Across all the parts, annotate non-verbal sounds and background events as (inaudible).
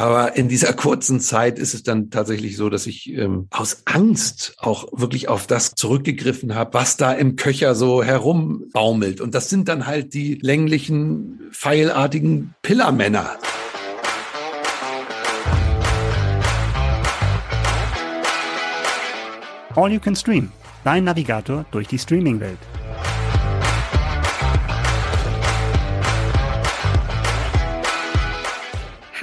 Aber in dieser kurzen Zeit ist es dann tatsächlich so, dass ich ähm, aus Angst auch wirklich auf das zurückgegriffen habe, was da im Köcher so herumbaumelt. Und das sind dann halt die länglichen, pfeilartigen Pillermänner. All You Can Stream, dein Navigator durch die Streaming-Welt.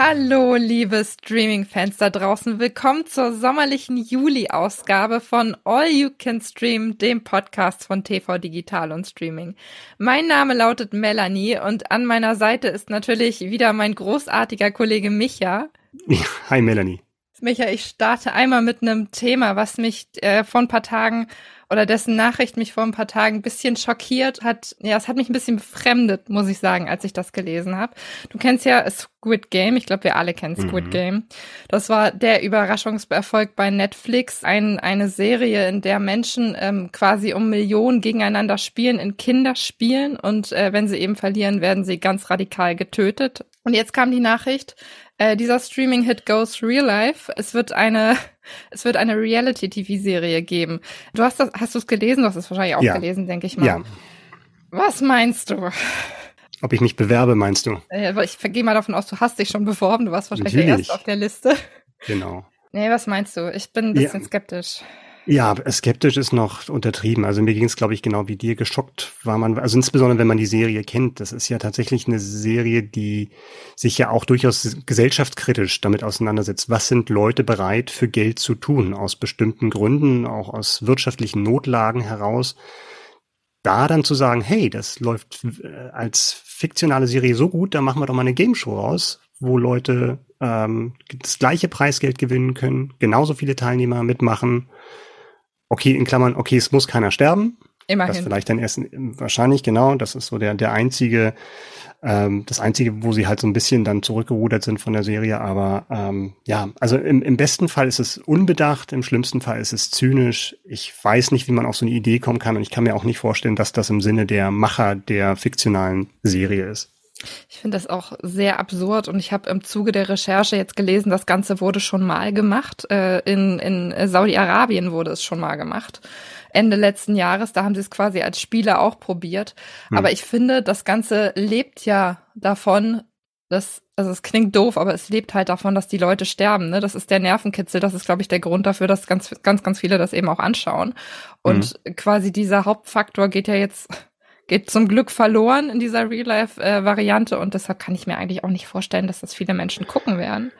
Hallo, liebe Streaming-Fans da draußen. Willkommen zur sommerlichen Juli-Ausgabe von All You Can Stream, dem Podcast von TV Digital und Streaming. Mein Name lautet Melanie und an meiner Seite ist natürlich wieder mein großartiger Kollege Micha. (laughs) Hi, Melanie. Micha, ich starte einmal mit einem Thema, was mich äh, vor ein paar Tagen oder dessen Nachricht mich vor ein paar Tagen ein bisschen schockiert hat. Ja, es hat mich ein bisschen befremdet, muss ich sagen, als ich das gelesen habe. Du kennst ja Squid Game. Ich glaube, wir alle kennen Squid mhm. Game. Das war der Überraschungserfolg bei Netflix. Ein, eine Serie, in der Menschen ähm, quasi um Millionen gegeneinander spielen, in Kinderspielen. Und äh, wenn sie eben verlieren, werden sie ganz radikal getötet. Und jetzt kam die Nachricht, äh, dieser Streaming-Hit Goes Real Life. Es wird eine, (laughs) es wird eine Reality-TV-Serie geben. Du hast das, hast du es gelesen? Du hast es wahrscheinlich auch ja. gelesen, denke ich mal. Ja. Was meinst du? Ob ich mich bewerbe, meinst du? Äh, ich gehe mal davon aus, du hast dich schon beworben. Du warst wahrscheinlich Natürlich. der Erste auf der Liste. Genau. Nee, was meinst du? Ich bin ein bisschen ja. skeptisch. Ja, skeptisch ist noch untertrieben. Also mir ging es, glaube ich, genau wie dir. Geschockt war man, also insbesondere wenn man die Serie kennt. Das ist ja tatsächlich eine Serie, die sich ja auch durchaus gesellschaftskritisch damit auseinandersetzt. Was sind Leute bereit für Geld zu tun? Aus bestimmten Gründen, auch aus wirtschaftlichen Notlagen heraus. Da dann zu sagen, hey, das läuft äh, als fiktionale Serie so gut, da machen wir doch mal eine Game Show raus, wo Leute ähm, das gleiche Preisgeld gewinnen können, genauso viele Teilnehmer mitmachen okay, in Klammern, okay, es muss keiner sterben. Immerhin. Das vielleicht dann erst wahrscheinlich, genau, das ist so der, der einzige, ähm, das einzige, wo sie halt so ein bisschen dann zurückgerudert sind von der Serie. Aber ähm, ja, also im, im besten Fall ist es unbedacht, im schlimmsten Fall ist es zynisch. Ich weiß nicht, wie man auf so eine Idee kommen kann und ich kann mir auch nicht vorstellen, dass das im Sinne der Macher der fiktionalen Serie ist. Ich finde das auch sehr absurd und ich habe im Zuge der Recherche jetzt gelesen, das Ganze wurde schon mal gemacht. Äh, in in Saudi-Arabien wurde es schon mal gemacht. Ende letzten Jahres, da haben sie es quasi als Spieler auch probiert. Hm. Aber ich finde, das Ganze lebt ja davon, dass, also es klingt doof, aber es lebt halt davon, dass die Leute sterben. Ne? Das ist der Nervenkitzel. Das ist, glaube ich, der Grund dafür, dass ganz, ganz, ganz viele das eben auch anschauen. Und mhm. quasi dieser Hauptfaktor geht ja jetzt geht zum Glück verloren in dieser Real-Life-Variante und deshalb kann ich mir eigentlich auch nicht vorstellen, dass das viele Menschen gucken werden.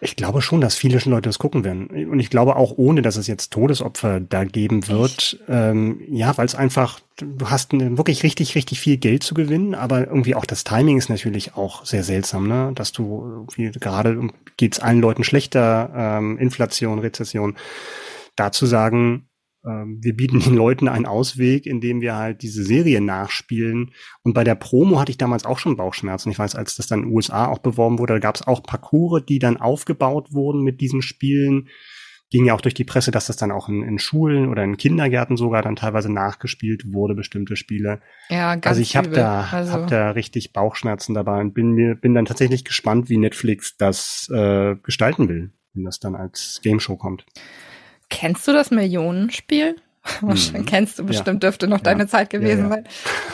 Ich glaube schon, dass viele Leute das gucken werden. Und ich glaube auch, ohne dass es jetzt Todesopfer da geben wird. Ähm, ja, weil es einfach, du hast wirklich richtig, richtig viel Geld zu gewinnen, aber irgendwie auch das Timing ist natürlich auch sehr seltsam, ne? Dass du irgendwie gerade geht's allen Leuten schlechter, ähm, Inflation, Rezession. Dazu sagen, ähm, wir bieten den Leuten einen Ausweg, indem wir halt diese Serie nachspielen. Und bei der Promo hatte ich damals auch schon Bauchschmerzen. Ich weiß, als das dann in den USA auch beworben wurde, da gab es auch Parcours, die dann aufgebaut wurden mit diesen Spielen. Ging ja auch durch die Presse, dass das dann auch in, in Schulen oder in Kindergärten sogar dann teilweise nachgespielt wurde, bestimmte Spiele. Ja, ganz Also ich habe da, also. hab da richtig Bauchschmerzen dabei und bin mir bin dann tatsächlich gespannt, wie Netflix das äh, gestalten will, wenn das dann als Game Show kommt. Kennst du das Millionenspiel? Mhm. kennst du bestimmt, ja. dürfte noch ja. deine Zeit gewesen ja, sein.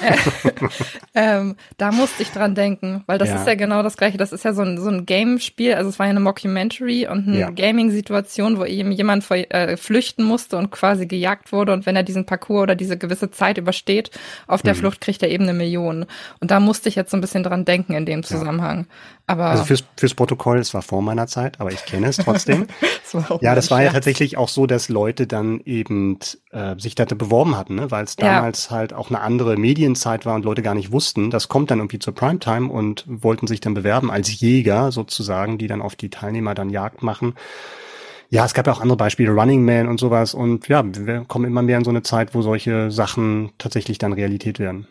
(laughs) ähm, da musste ich dran denken, weil das ist ja genau das Gleiche. Das ist ja so ein, so ein Game-Spiel, also es war ja eine Mockumentary und eine Gaming-Situation, wo eben jemand vor, äh, flüchten musste und quasi gejagt wurde und wenn er diesen Parcours oder diese gewisse Zeit übersteht, auf der mhm. Flucht kriegt er eben eine Million. Und da musste ich jetzt so ein bisschen dran denken in dem Zusammenhang. Aber also fürs, fürs Protokoll, es war vor meiner Zeit, aber ich kenne es trotzdem. (laughs) das ja, das war ja tatsächlich auch so, dass Leute dann eben äh, sich da beworben hatten, ne? weil es damals ja. halt auch eine andere Medienzeit war und Leute gar nicht wussten. Das kommt dann irgendwie zur Primetime und wollten sich dann bewerben als Jäger sozusagen, die dann auf die Teilnehmer dann Jagd machen. Ja, es gab ja auch andere Beispiele, Running Man und sowas. Und ja, wir kommen immer mehr in so eine Zeit, wo solche Sachen tatsächlich dann Realität werden.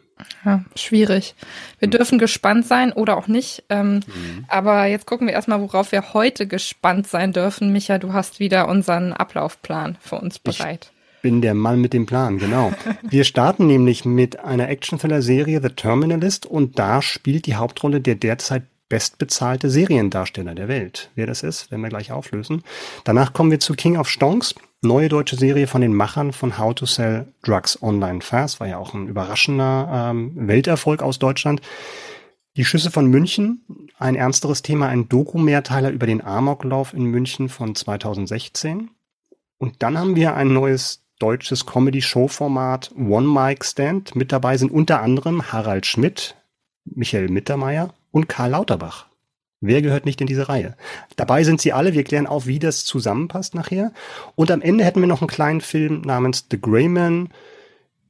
Ja, schwierig. Wir mhm. dürfen gespannt sein oder auch nicht. Ähm, mhm. Aber jetzt gucken wir erstmal, worauf wir heute gespannt sein dürfen. Micha, du hast wieder unseren Ablaufplan für uns bereit. Ich bin der Mann mit dem Plan, genau. wir starten nämlich mit einer Action-Thriller-Serie The Terminalist und da spielt die Hauptrolle der derzeit bestbezahlte Seriendarsteller der Welt. Wer das ist, werden wir gleich auflösen. Danach kommen wir zu King of Stonks, neue deutsche Serie von den Machern von How to Sell Drugs Online Fast, war ja auch ein überraschender ähm, Welterfolg aus Deutschland. Die Schüsse von München, ein ernsteres Thema, ein Doku-Mehrteiler über den Amoklauf in München von 2016. Und dann haben wir ein neues deutsches Comedy-Show-Format One Mic Stand. Mit dabei sind unter anderem Harald Schmidt, Michael Mittermeier und Karl Lauterbach. Wer gehört nicht in diese Reihe? Dabei sind sie alle. Wir klären auf, wie das zusammenpasst nachher. Und am Ende hätten wir noch einen kleinen Film namens The Greyman.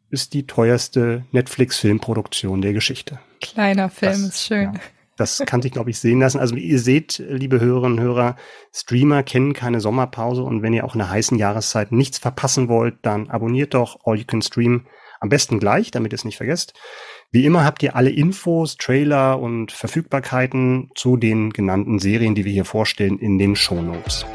Ist die teuerste Netflix-Filmproduktion der Geschichte. Kleiner Film, das, ist schön. Ja, das kann sich, glaube ich, sehen lassen. Also ihr seht, liebe Hörerinnen und Hörer, Streamer kennen keine Sommerpause. Und wenn ihr auch in der heißen Jahreszeit nichts verpassen wollt, dann abonniert doch All You Can Stream am besten gleich, damit ihr es nicht vergesst. Wie immer habt ihr alle Infos, Trailer und Verfügbarkeiten zu den genannten Serien, die wir hier vorstellen, in den Shownotes.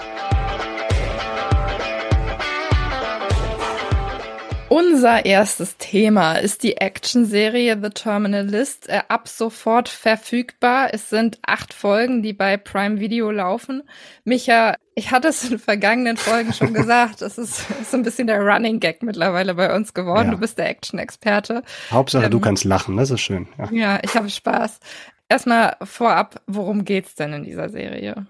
Unser erstes Thema ist die Actionserie The Terminal List, äh, ab sofort verfügbar. Es sind acht Folgen, die bei Prime Video laufen. Micha, ich hatte es in vergangenen Folgen schon (laughs) gesagt, es ist, ist so ein bisschen der Running Gag mittlerweile bei uns geworden. Ja. Du bist der Action-Experte. Hauptsache, ähm, du kannst lachen, das ist schön. Ja, ja ich habe Spaß. Erstmal vorab, worum geht's denn in dieser Serie?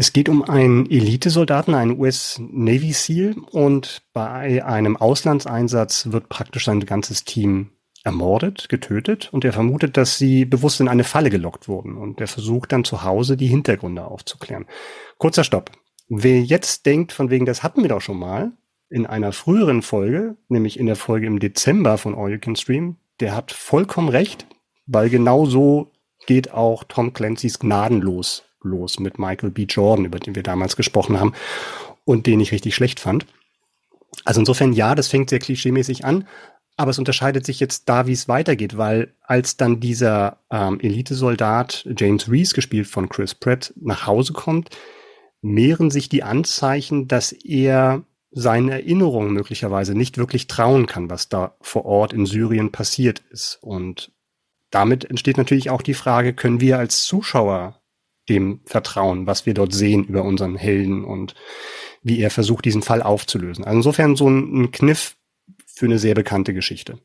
Es geht um einen Elitesoldaten, einen US Navy SEAL und bei einem Auslandseinsatz wird praktisch sein ganzes Team ermordet, getötet und er vermutet, dass sie bewusst in eine Falle gelockt wurden und er versucht dann zu Hause die Hintergründe aufzuklären. Kurzer Stopp. Wer jetzt denkt, von wegen, das hatten wir doch schon mal in einer früheren Folge, nämlich in der Folge im Dezember von All You Can Stream, der hat vollkommen recht, weil genau so geht auch Tom Clancy's Gnadenlos los mit Michael B. Jordan, über den wir damals gesprochen haben und den ich richtig schlecht fand. Also insofern ja, das fängt sehr klischeemäßig an, aber es unterscheidet sich jetzt da, wie es weitergeht, weil als dann dieser ähm, Elitesoldat James Reese, gespielt von Chris Pratt, nach Hause kommt, mehren sich die Anzeichen, dass er seinen Erinnerungen möglicherweise nicht wirklich trauen kann, was da vor Ort in Syrien passiert ist. Und damit entsteht natürlich auch die Frage, können wir als Zuschauer dem vertrauen, was wir dort sehen über unseren Helden und wie er versucht, diesen Fall aufzulösen. Also insofern so ein, ein Kniff für eine sehr bekannte Geschichte.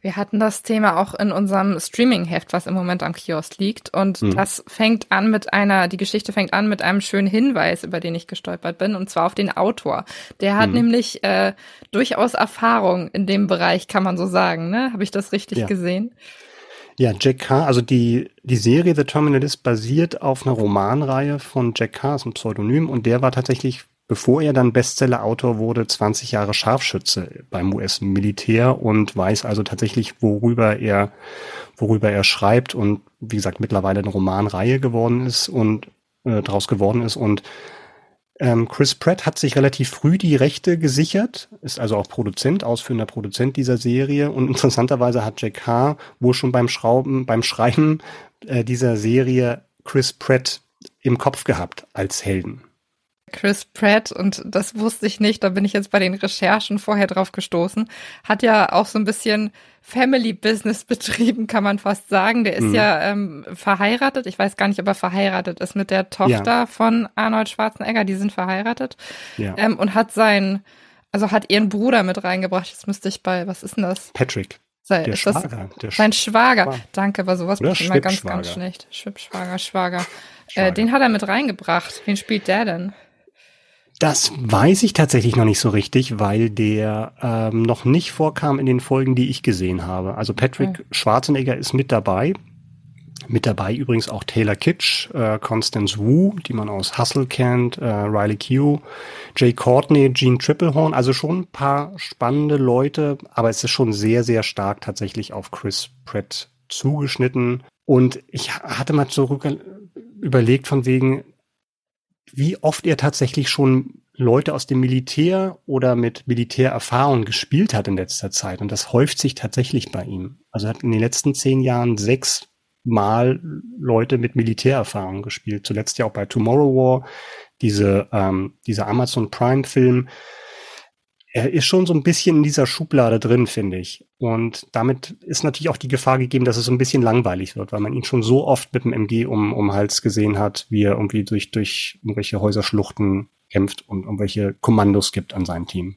Wir hatten das Thema auch in unserem Streaming-Heft, was im Moment am Kiosk liegt. Und mhm. das fängt an mit einer, die Geschichte fängt an mit einem schönen Hinweis, über den ich gestolpert bin, und zwar auf den Autor. Der hat mhm. nämlich äh, durchaus Erfahrung in dem Bereich, kann man so sagen. Ne? Habe ich das richtig ja. gesehen? Ja, Jack Carr, also die, die Serie The Terminalist basiert auf einer Romanreihe von Jack Carr, ist ein Pseudonym, und der war tatsächlich, bevor er dann Bestseller-Autor wurde, 20 Jahre Scharfschütze beim US-Militär und weiß also tatsächlich, worüber er, worüber er schreibt und wie gesagt mittlerweile eine Romanreihe geworden ist und äh, daraus geworden ist. Und ähm, Chris Pratt hat sich relativ früh die Rechte gesichert, ist also auch Produzent, ausführender Produzent dieser Serie und interessanterweise hat Jack H. wohl schon beim Schrauben, beim Schreiben äh, dieser Serie Chris Pratt im Kopf gehabt als Helden. Chris Pratt, und das wusste ich nicht, da bin ich jetzt bei den Recherchen vorher drauf gestoßen, hat ja auch so ein bisschen Family Business (laughs) betrieben, kann man fast sagen. Der ist mhm. ja ähm, verheiratet. Ich weiß gar nicht, ob er verheiratet ist mit der Tochter ja. von Arnold Schwarzenegger. Die sind verheiratet. Ja. Ähm, und hat seinen, also hat ihren Bruder mit reingebracht. Jetzt müsste ich bei, was ist denn das? Patrick. Sei, der Schwager. Der sein Schwager. Schwager. Danke, war sowas ich immer ganz, ganz schlecht. Schwibschwager, Schwager. Äh, Schwager. Äh, den hat er mit reingebracht. Wen spielt der denn? Das weiß ich tatsächlich noch nicht so richtig, weil der ähm, noch nicht vorkam in den Folgen, die ich gesehen habe. Also Patrick okay. Schwarzenegger ist mit dabei. Mit dabei übrigens auch Taylor Kitsch, äh, Constance Wu, die man aus Hustle kennt, äh, Riley Q, Jay Courtney, Gene Triplehorn, also schon ein paar spannende Leute, aber es ist schon sehr, sehr stark tatsächlich auf Chris Pratt zugeschnitten. Und ich hatte mal zurück überlegt von wegen, wie oft er tatsächlich schon Leute aus dem Militär oder mit Militärerfahrung gespielt hat in letzter Zeit. Und das häuft sich tatsächlich bei ihm. Also er hat in den letzten zehn Jahren sechs Mal Leute mit Militärerfahrung gespielt. Zuletzt ja auch bei Tomorrow War, diese, ähm, dieser Amazon Prime Film. Er ist schon so ein bisschen in dieser Schublade drin, finde ich. Und damit ist natürlich auch die Gefahr gegeben, dass es so ein bisschen langweilig wird, weil man ihn schon so oft mit dem MG um, um Hals gesehen hat, wie er irgendwie durch, durch irgendwelche Häuserschluchten kämpft und irgendwelche Kommandos gibt an seinem Team.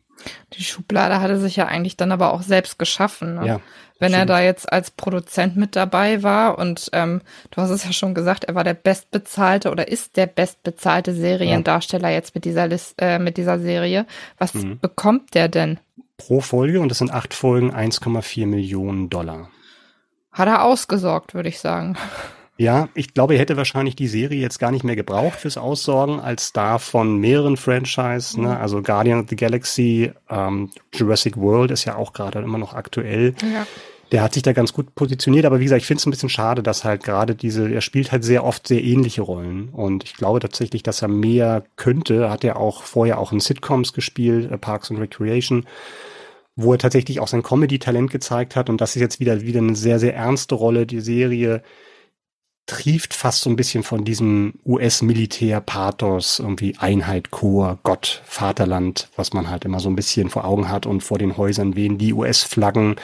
Die Schublade hatte sich ja eigentlich dann aber auch selbst geschaffen. Ne? Ja, Wenn er stimmt. da jetzt als Produzent mit dabei war und ähm, du hast es ja schon gesagt, er war der bestbezahlte oder ist der bestbezahlte Seriendarsteller jetzt mit dieser List, äh, mit dieser Serie. Was Mhm. bekommt der denn? Pro Folge, und das sind acht Folgen, 1,4 Millionen Dollar. Hat er ausgesorgt, würde ich sagen. Ja, ich glaube, er hätte wahrscheinlich die Serie jetzt gar nicht mehr gebraucht fürs Aussorgen als Star von mehreren Franchise, ne? Also Guardian of the Galaxy, ähm, Jurassic World ist ja auch gerade immer noch aktuell. Ja. Der hat sich da ganz gut positioniert, aber wie gesagt, ich finde es ein bisschen schade, dass halt gerade diese, er spielt halt sehr oft sehr ähnliche Rollen. Und ich glaube tatsächlich, dass er mehr könnte. Hat er auch vorher auch in Sitcoms gespielt, äh, Parks and Recreation, wo er tatsächlich auch sein Comedy-Talent gezeigt hat. Und das ist jetzt wieder, wieder eine sehr, sehr ernste Rolle. Die Serie trieft fast so ein bisschen von diesem US-Militär-Pathos, irgendwie Einheit, Chor, Gott, Vaterland, was man halt immer so ein bisschen vor Augen hat und vor den Häusern wehen die US-Flaggen.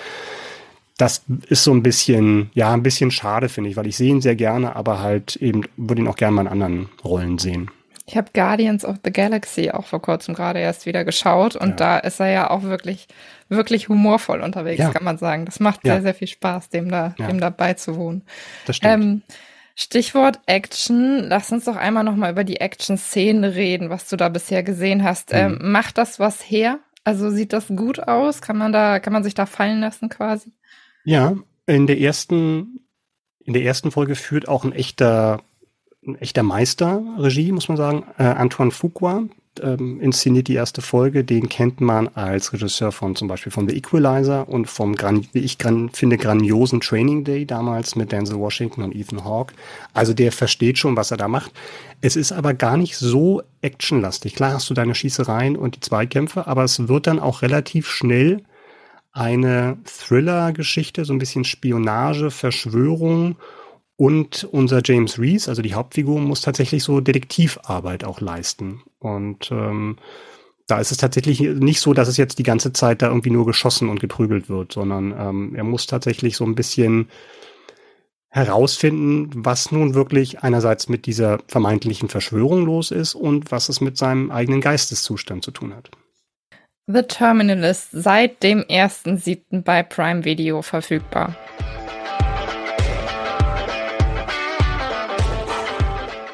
Das ist so ein bisschen, ja, ein bisschen schade, finde ich, weil ich sehe ihn sehr gerne, aber halt eben würde ihn auch gerne mal in anderen Rollen sehen. Ich habe Guardians of the Galaxy auch vor kurzem gerade erst wieder geschaut und Ja. da ist er ja auch wirklich, wirklich humorvoll unterwegs, Ja. kann man sagen. Das macht Ja. sehr, sehr viel Spaß, dem da, dem da beizuwohnen. Das stimmt. Ähm, Stichwort Action. Lass uns doch einmal noch mal über die Action-Szene reden, was du da bisher gesehen hast. Mhm. Ähm, macht das was her? Also sieht das gut aus? Kann man da, kann man sich da fallen lassen quasi? Ja, in der ersten, in der ersten Folge führt auch ein echter, ein echter Meister Regie, muss man sagen. Äh, Antoine Fuqua ähm, inszeniert die erste Folge. Den kennt man als Regisseur von zum Beispiel von The Equalizer und vom, gran, wie ich gran, finde, grandiosen Training Day damals mit Denzel Washington und Ethan Hawke. Also der versteht schon, was er da macht. Es ist aber gar nicht so actionlastig. Klar hast du deine Schießereien und die Zweikämpfe, aber es wird dann auch relativ schnell eine Thriller-Geschichte, so ein bisschen Spionage, Verschwörung und unser James Reese, also die Hauptfigur, muss tatsächlich so Detektivarbeit auch leisten. Und ähm, da ist es tatsächlich nicht so, dass es jetzt die ganze Zeit da irgendwie nur geschossen und geprügelt wird, sondern ähm, er muss tatsächlich so ein bisschen herausfinden, was nun wirklich einerseits mit dieser vermeintlichen Verschwörung los ist und was es mit seinem eigenen Geisteszustand zu tun hat. The Terminal ist seit dem 1.7. bei Prime Video verfügbar.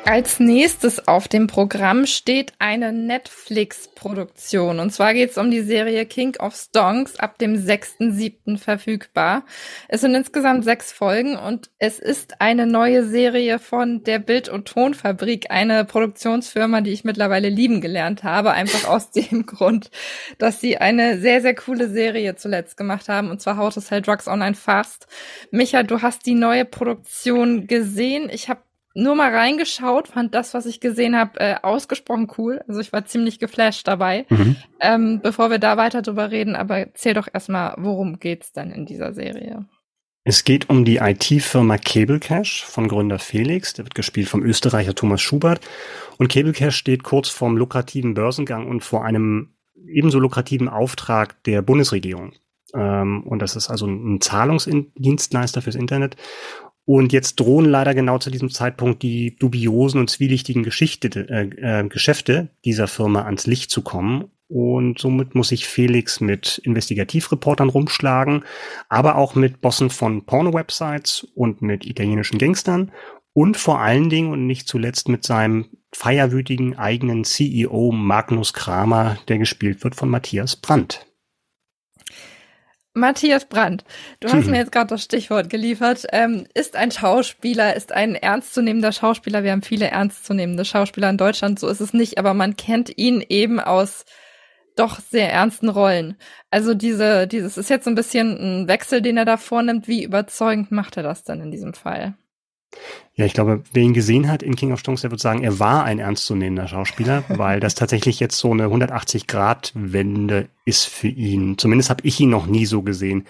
Als nächstes auf dem Programm steht eine Netflix-Produktion. Und zwar geht es um die Serie King of Stonks ab dem 6.7. verfügbar. Es sind insgesamt sechs Folgen und es ist eine neue Serie von der Bild- und Tonfabrik, eine Produktionsfirma, die ich mittlerweile lieben gelernt habe, einfach aus (laughs) dem Grund, dass sie eine sehr, sehr coole Serie zuletzt gemacht haben, und zwar How to Sell Drugs Online Fast. Micha, du hast die neue Produktion gesehen. Ich habe nur mal reingeschaut, fand das, was ich gesehen habe, äh, ausgesprochen cool. Also ich war ziemlich geflasht dabei. Ähm, bevor wir da weiter drüber reden, aber erzähl doch erstmal, worum geht's denn in dieser Serie? Es geht um die IT-Firma Cable Cash von Gründer Felix, der wird gespielt vom Österreicher Thomas Schubert. Und Cable Cash steht kurz vorm lukrativen Börsengang und vor einem ebenso lukrativen Auftrag der Bundesregierung. Ähm, und das ist also ein Zahlungsdienstleister fürs Internet. Und jetzt drohen leider genau zu diesem Zeitpunkt die dubiosen und zwielichtigen Geschichte, äh, äh, Geschäfte dieser Firma ans Licht zu kommen. Und somit muss sich Felix mit Investigativreportern rumschlagen, aber auch mit Bossen von Porno-Websites und mit italienischen Gangstern und vor allen Dingen und nicht zuletzt mit seinem feierwütigen eigenen CEO Magnus Kramer, der gespielt wird von Matthias Brandt. Matthias Brandt, du hast (laughs) mir jetzt gerade das Stichwort geliefert. Ähm, ist ein Schauspieler, ist ein ernstzunehmender Schauspieler. Wir haben viele ernstzunehmende Schauspieler in Deutschland, so ist es nicht, aber man kennt ihn eben aus doch sehr ernsten Rollen. Also diese, dieses ist jetzt so ein bisschen ein Wechsel, den er da vornimmt. Wie überzeugend macht er das denn in diesem Fall? Ja, ich glaube, wer ihn gesehen hat in King of Stones, der wird sagen, er war ein ernstzunehmender Schauspieler, (laughs) weil das tatsächlich jetzt so eine 180-Grad-Wende ist für ihn. Zumindest habe ich ihn noch nie so gesehen.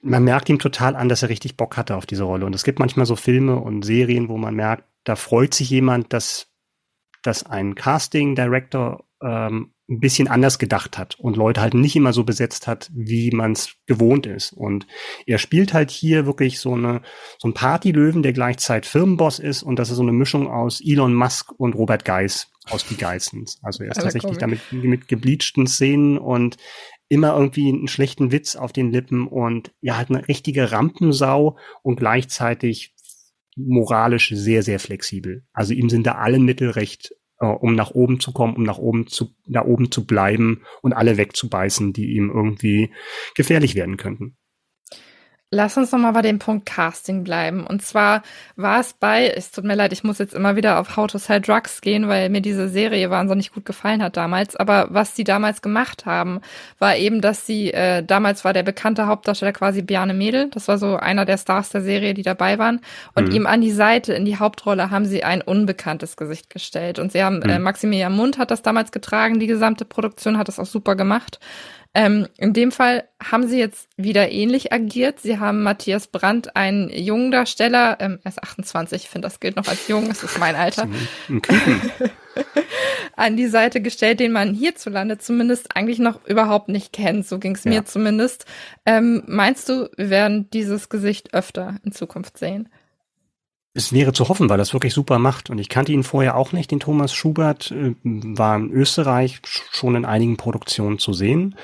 Man merkt ihm total an, dass er richtig Bock hatte auf diese Rolle. Und es gibt manchmal so Filme und Serien, wo man merkt, da freut sich jemand, dass, dass ein Casting-Director ähm, ein bisschen anders gedacht hat und Leute halt nicht immer so besetzt hat, wie man es gewohnt ist. Und er spielt halt hier wirklich so eine so ein Partylöwen, der gleichzeitig Firmenboss ist und das ist so eine Mischung aus Elon Musk und Robert Geis aus Die Geissens. Also er ist tatsächlich damit mit gebleachten Szenen und immer irgendwie einen schlechten Witz auf den Lippen und ja, halt eine richtige Rampensau und gleichzeitig moralisch sehr, sehr flexibel. Also ihm sind da alle Mittel recht äh, um nach oben zu kommen, um nach oben zu, da oben zu bleiben und alle wegzubeißen, die ihm irgendwie gefährlich werden könnten. Lass uns nochmal bei dem Punkt Casting bleiben. Und zwar war es bei, es tut mir leid, ich muss jetzt immer wieder auf How to Sell Drugs gehen, weil mir diese Serie wahnsinnig gut gefallen hat damals. Aber was sie damals gemacht haben, war eben, dass sie, äh, damals war der bekannte Hauptdarsteller quasi Bjarne Mädel. Das war so einer der Stars der Serie, die dabei waren. Und mhm. ihm an die Seite, in die Hauptrolle, haben sie ein unbekanntes Gesicht gestellt. Und sie haben, äh, mhm. äh, Maximilian Mund hat das damals getragen, die gesamte Produktion hat das auch super gemacht. Ähm, in dem Fall haben sie jetzt wieder ähnlich agiert. Sie haben Matthias Brandt, einen jungen Darsteller, ähm, er ist 28, ich finde, das gilt noch als jung, das ist mein Alter, (laughs) an die Seite gestellt, den man hierzulande zumindest eigentlich noch überhaupt nicht kennt. So ging es ja. mir zumindest. Ähm, meinst du, wir werden dieses Gesicht öfter in Zukunft sehen? Es wäre zu hoffen, weil das wirklich super macht. Und ich kannte ihn vorher auch nicht, den Thomas Schubert, äh, war in Österreich schon in einigen Produktionen zu sehen.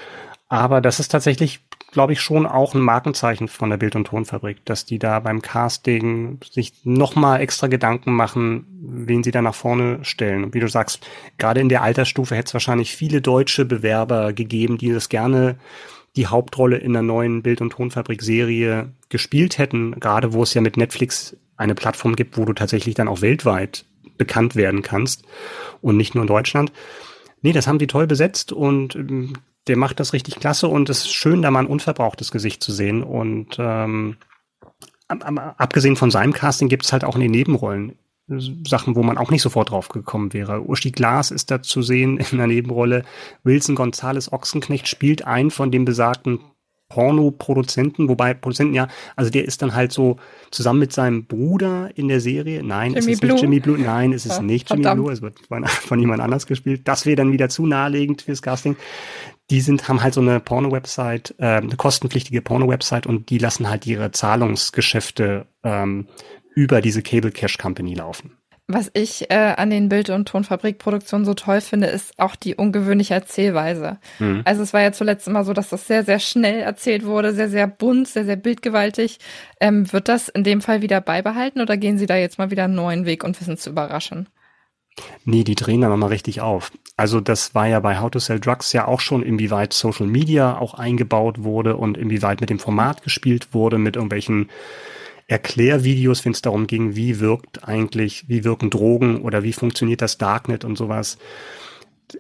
Aber das ist tatsächlich, glaube ich, schon auch ein Markenzeichen von der Bild- und Tonfabrik, dass die da beim Casting sich nochmal extra Gedanken machen, wen sie da nach vorne stellen. Und wie du sagst, gerade in der Altersstufe hätte es wahrscheinlich viele deutsche Bewerber gegeben, die das gerne die Hauptrolle in der neuen Bild- und Tonfabrik-Serie gespielt hätten, gerade wo es ja mit Netflix eine Plattform gibt, wo du tatsächlich dann auch weltweit bekannt werden kannst und nicht nur in Deutschland. Nee, das haben die toll besetzt und ähm, der macht das richtig klasse und es ist schön, da mal ein unverbrauchtes Gesicht zu sehen. Und ähm, abgesehen von seinem Casting gibt es halt auch in den Nebenrollen Sachen, wo man auch nicht sofort drauf gekommen wäre. Uschi Glas ist da zu sehen in der Nebenrolle. Wilson Gonzales Ochsenknecht spielt einen von dem besagten Porno-Produzenten, wobei Produzenten ja, also der ist dann halt so zusammen mit seinem Bruder in der Serie. Nein, Jimmy es ist Blue. nicht Jimmy Blue. Nein, es ist ja, nicht Jimmy verdammt. Blue. Es wird (laughs) von, jemand anders gespielt. Das wäre dann wieder zu naheliegend fürs Casting. Die sind, haben halt so eine Porno-Website, äh, eine kostenpflichtige Porno-Website und die lassen halt ihre Zahlungsgeschäfte ähm, über diese Cable Cash Company laufen. Was ich äh, an den Bild- und Tonfabrikproduktionen so toll finde, ist auch die ungewöhnliche Erzählweise. Mhm. Also es war ja zuletzt immer so, dass das sehr, sehr schnell erzählt wurde, sehr, sehr bunt, sehr, sehr bildgewaltig. Ähm, wird das in dem Fall wieder beibehalten oder gehen Sie da jetzt mal wieder einen neuen Weg und wissen zu überraschen? Nee, die drehen da nochmal richtig auf. Also das war ja bei How to Sell Drugs ja auch schon, inwieweit Social Media auch eingebaut wurde und inwieweit mit dem Format gespielt wurde, mit irgendwelchen Erklärvideos, wenn es darum ging, wie wirkt eigentlich, wie wirken Drogen oder wie funktioniert das Darknet und sowas.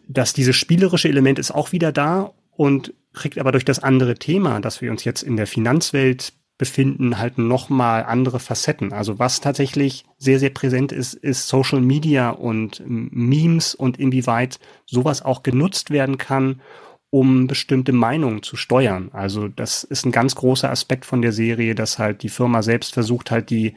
Dass dieses spielerische Element ist auch wieder da und kriegt aber durch das andere Thema, dass wir uns jetzt in der Finanzwelt befinden, halt nochmal andere Facetten. Also was tatsächlich sehr, sehr präsent ist, ist Social Media und Memes und inwieweit sowas auch genutzt werden kann, um bestimmte Meinungen zu steuern. Also das ist ein ganz großer Aspekt von der Serie, dass halt die Firma selbst versucht halt die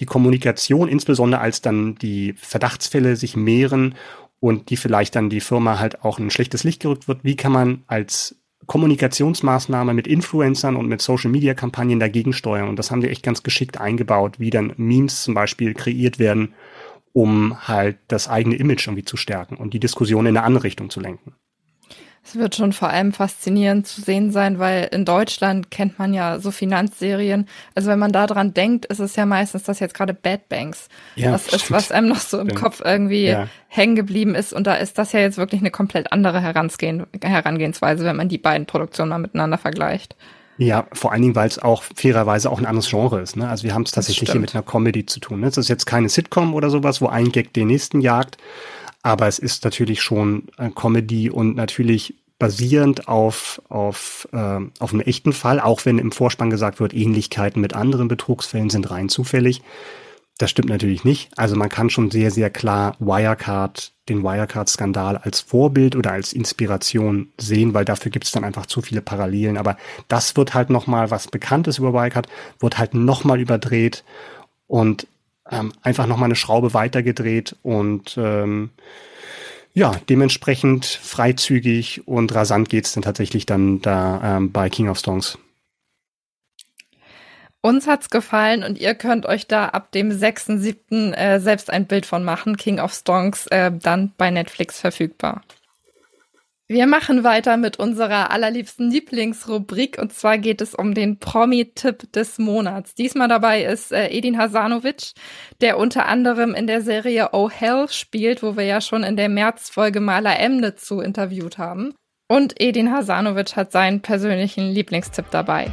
die Kommunikation, insbesondere als dann die Verdachtsfälle sich mehren und die vielleicht dann die Firma halt auch in ein schlechtes Licht gerückt wird, wie kann man als Kommunikationsmaßnahme mit Influencern und mit Social Media Kampagnen dagegen steuern. Und das haben die echt ganz geschickt eingebaut, wie dann Memes zum Beispiel kreiert werden, um halt das eigene Image irgendwie zu stärken und die Diskussion in eine andere Richtung zu lenken. Es wird schon vor allem faszinierend zu sehen sein, weil in Deutschland kennt man ja so Finanzserien. Also wenn man daran denkt, ist es ja meistens das jetzt gerade Bad Banks. Ja, das ist, was einem noch so im stimmt. Kopf irgendwie ja. hängen geblieben ist. Und da ist das ja jetzt wirklich eine komplett andere Herangehen, Herangehensweise, wenn man die beiden Produktionen mal miteinander vergleicht. Ja, vor allen Dingen, weil es auch fairerweise auch ein anderes Genre ist. Ne? Also wir haben es tatsächlich hier mit einer Comedy zu tun. Ne? Es ist jetzt keine Sitcom oder sowas, wo ein Gag den nächsten jagt, aber es ist natürlich schon äh, Comedy und natürlich basierend auf, auf, äh, auf einem echten Fall, auch wenn im Vorspann gesagt wird, Ähnlichkeiten mit anderen Betrugsfällen sind rein zufällig. Das stimmt natürlich nicht. Also man kann schon sehr, sehr klar Wirecard, den Wirecard-Skandal als Vorbild oder als Inspiration sehen, weil dafür gibt es dann einfach zu viele Parallelen. Aber das wird halt nochmal, was bekannt ist über Wirecard, wird halt nochmal überdreht und ähm, einfach nochmal eine Schraube weitergedreht und ähm, Ja, dementsprechend freizügig und rasant geht's dann tatsächlich dann da ähm, bei King of Stones. Uns hat's gefallen und ihr könnt euch da ab dem 6.7. Äh, selbst ein Bild von machen. King of Stones äh, dann bei Netflix verfügbar. Wir machen weiter mit unserer allerliebsten Lieblingsrubrik und zwar geht es um den Promi-Tipp des Monats. Diesmal dabei ist äh, Edin Hasanovic, der unter anderem in der Serie Oh Hell spielt, wo wir ja schon in der Märzfolge Maler Emne zu interviewt haben. Und Edin Hasanovic hat seinen persönlichen Lieblingstipp dabei.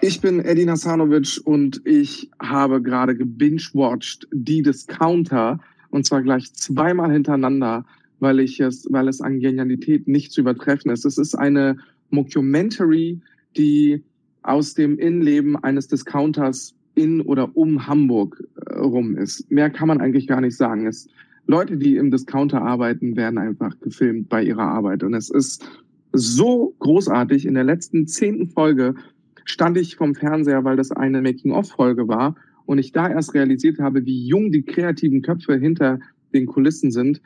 Ich bin Edin Hasanovic und ich habe gerade gebingewatcht die Discounter und zwar gleich zweimal hintereinander weil ich es, weil es an Genialität nicht zu übertreffen ist. Es ist eine Mockumentary, die aus dem Innenleben eines Discounters in oder um Hamburg äh, rum ist. Mehr kann man eigentlich gar nicht sagen. Es, Leute, die im Discounter arbeiten, werden einfach gefilmt bei ihrer Arbeit. Und es ist so großartig. In der letzten zehnten Folge stand ich vom Fernseher, weil das eine Making-of-Folge war und ich da erst realisiert habe, wie jung die kreativen Köpfe hinter den Kulissen sind.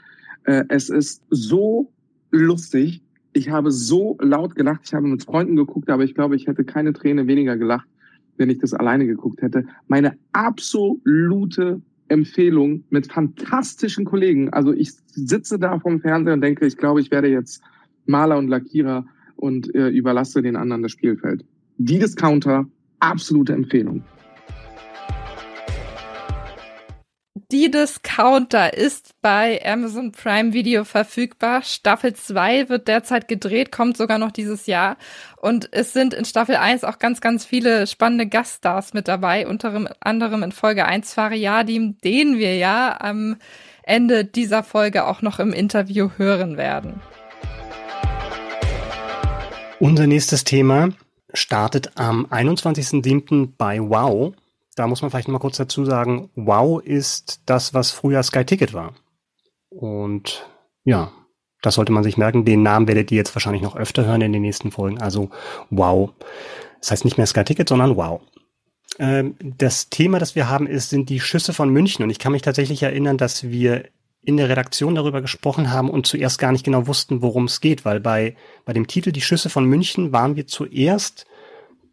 Äh, es ist so lustig. Ich habe so laut gelacht. Ich habe mit Freunden geguckt, aber ich glaube, ich hätte keine Träne weniger gelacht, wenn ich das alleine geguckt hätte. Meine absolute Empfehlung mit fantastischen Kollegen. Also ich sitze da vom Fernseher und denke, ich glaube, ich werde jetzt Maler und Lackierer und äh, überlasse den anderen das Spielfeld. Die Discounter, absolute Empfehlung. Die Discounter ist bei Amazon Prime Video verfügbar. Staffel 2 wird derzeit gedreht, kommt sogar noch dieses Jahr. Und es sind in Staffel 1 auch ganz, ganz viele spannende Gaststars mit dabei, unter anderem in Folge 1 Fariadim, den wir ja am Ende dieser Folge auch noch im Interview hören werden. Unser nächstes Thema startet am 21.07. bei Wow da muss man vielleicht noch mal kurz dazu sagen, Wow ist das, was früher Sky Ticket war. Und ja, das sollte man sich merken. Den Namen werdet ihr jetzt wahrscheinlich noch öfter hören in den nächsten Folgen. Also Wow. Das heißt nicht mehr Sky Ticket, sondern Wow. Ähm, das Thema, das wir haben, ist, sind die Schüsse von München. Und ich kann mich tatsächlich erinnern, dass wir in der Redaktion darüber gesprochen haben und zuerst gar nicht genau wussten, worum es geht, weil bei, bei dem Titel Die Schüsse von München waren wir zuerst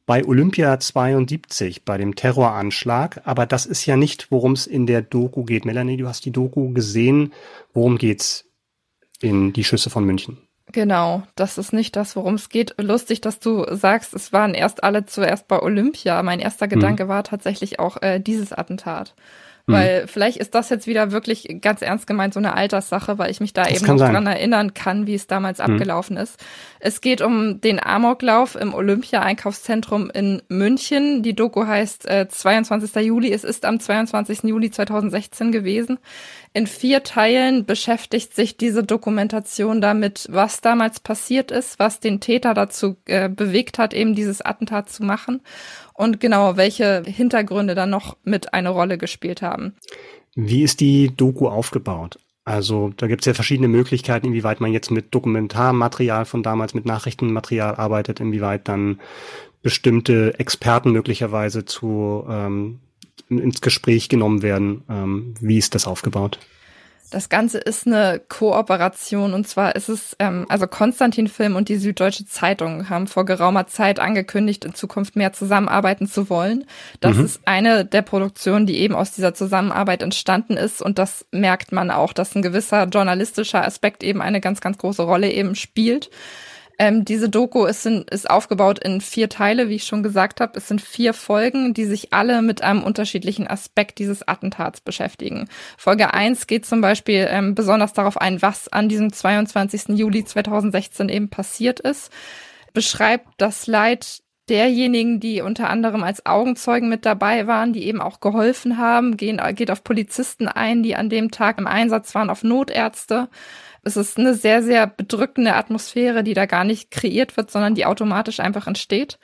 bei Olympia 72, bei dem Terroranschlag, aber das ist ja nicht, worum es in der Doku geht. Melanie, du hast die Doku gesehen. Worum geht's in die Schüsse von München? Genau, das ist nicht das, worum es geht. Lustig, dass du sagst, es waren erst alle zuerst bei Olympia. Mein erster mhm. Gedanke mhm. war tatsächlich auch äh, dieses Attentat. Mhm. Weil vielleicht ist das jetzt wieder wirklich ganz ernst gemeint so eine Alterssache, weil ich mich da das eben noch sein. dran erinnern kann, wie es damals mhm. abgelaufen ist. Es geht um den Amoklauf im Olympia-Einkaufszentrum in München. Die Doku heißt äh, 22. Juli. Es ist am 22. Juli 2016 gewesen. In vier Teilen beschäftigt sich diese Dokumentation damit, was damals passiert ist, was den Täter dazu äh, bewegt hat, eben dieses Attentat zu machen und genau, welche Hintergründe dann noch mit eine Rolle gespielt haben. Wie ist die Doku aufgebaut? Also da gibt es ja verschiedene Möglichkeiten, inwieweit man jetzt mit Dokumentarmaterial von damals, mit Nachrichtenmaterial arbeitet, inwieweit dann bestimmte Experten möglicherweise zu ähm, ins Gespräch genommen werden. Ähm, wie ist das aufgebaut? Das Ganze ist eine Kooperation und zwar ist es, ähm, also Konstantin Film und die Süddeutsche Zeitung haben vor geraumer Zeit angekündigt, in Zukunft mehr zusammenarbeiten zu wollen. Das mhm. ist eine der Produktionen, die eben aus dieser Zusammenarbeit entstanden ist und das merkt man auch, dass ein gewisser journalistischer Aspekt eben eine ganz, ganz große Rolle eben spielt. Ähm, diese Doku ist, in, ist aufgebaut in vier Teile, wie ich schon gesagt habe. Es sind vier Folgen, die sich alle mit einem unterschiedlichen Aspekt dieses Attentats beschäftigen. Folge eins geht zum Beispiel ähm, besonders darauf ein, was an diesem 22. Juli 2016 eben passiert ist, beschreibt das Leid derjenigen, die unter anderem als Augenzeugen mit dabei waren, die eben auch geholfen haben, gehen, geht auf Polizisten ein, die an dem Tag im Einsatz waren, auf Notärzte es ist eine sehr, sehr bedrückende Atmosphäre, die da gar nicht kreiert wird, sondern die automatisch einfach entsteht.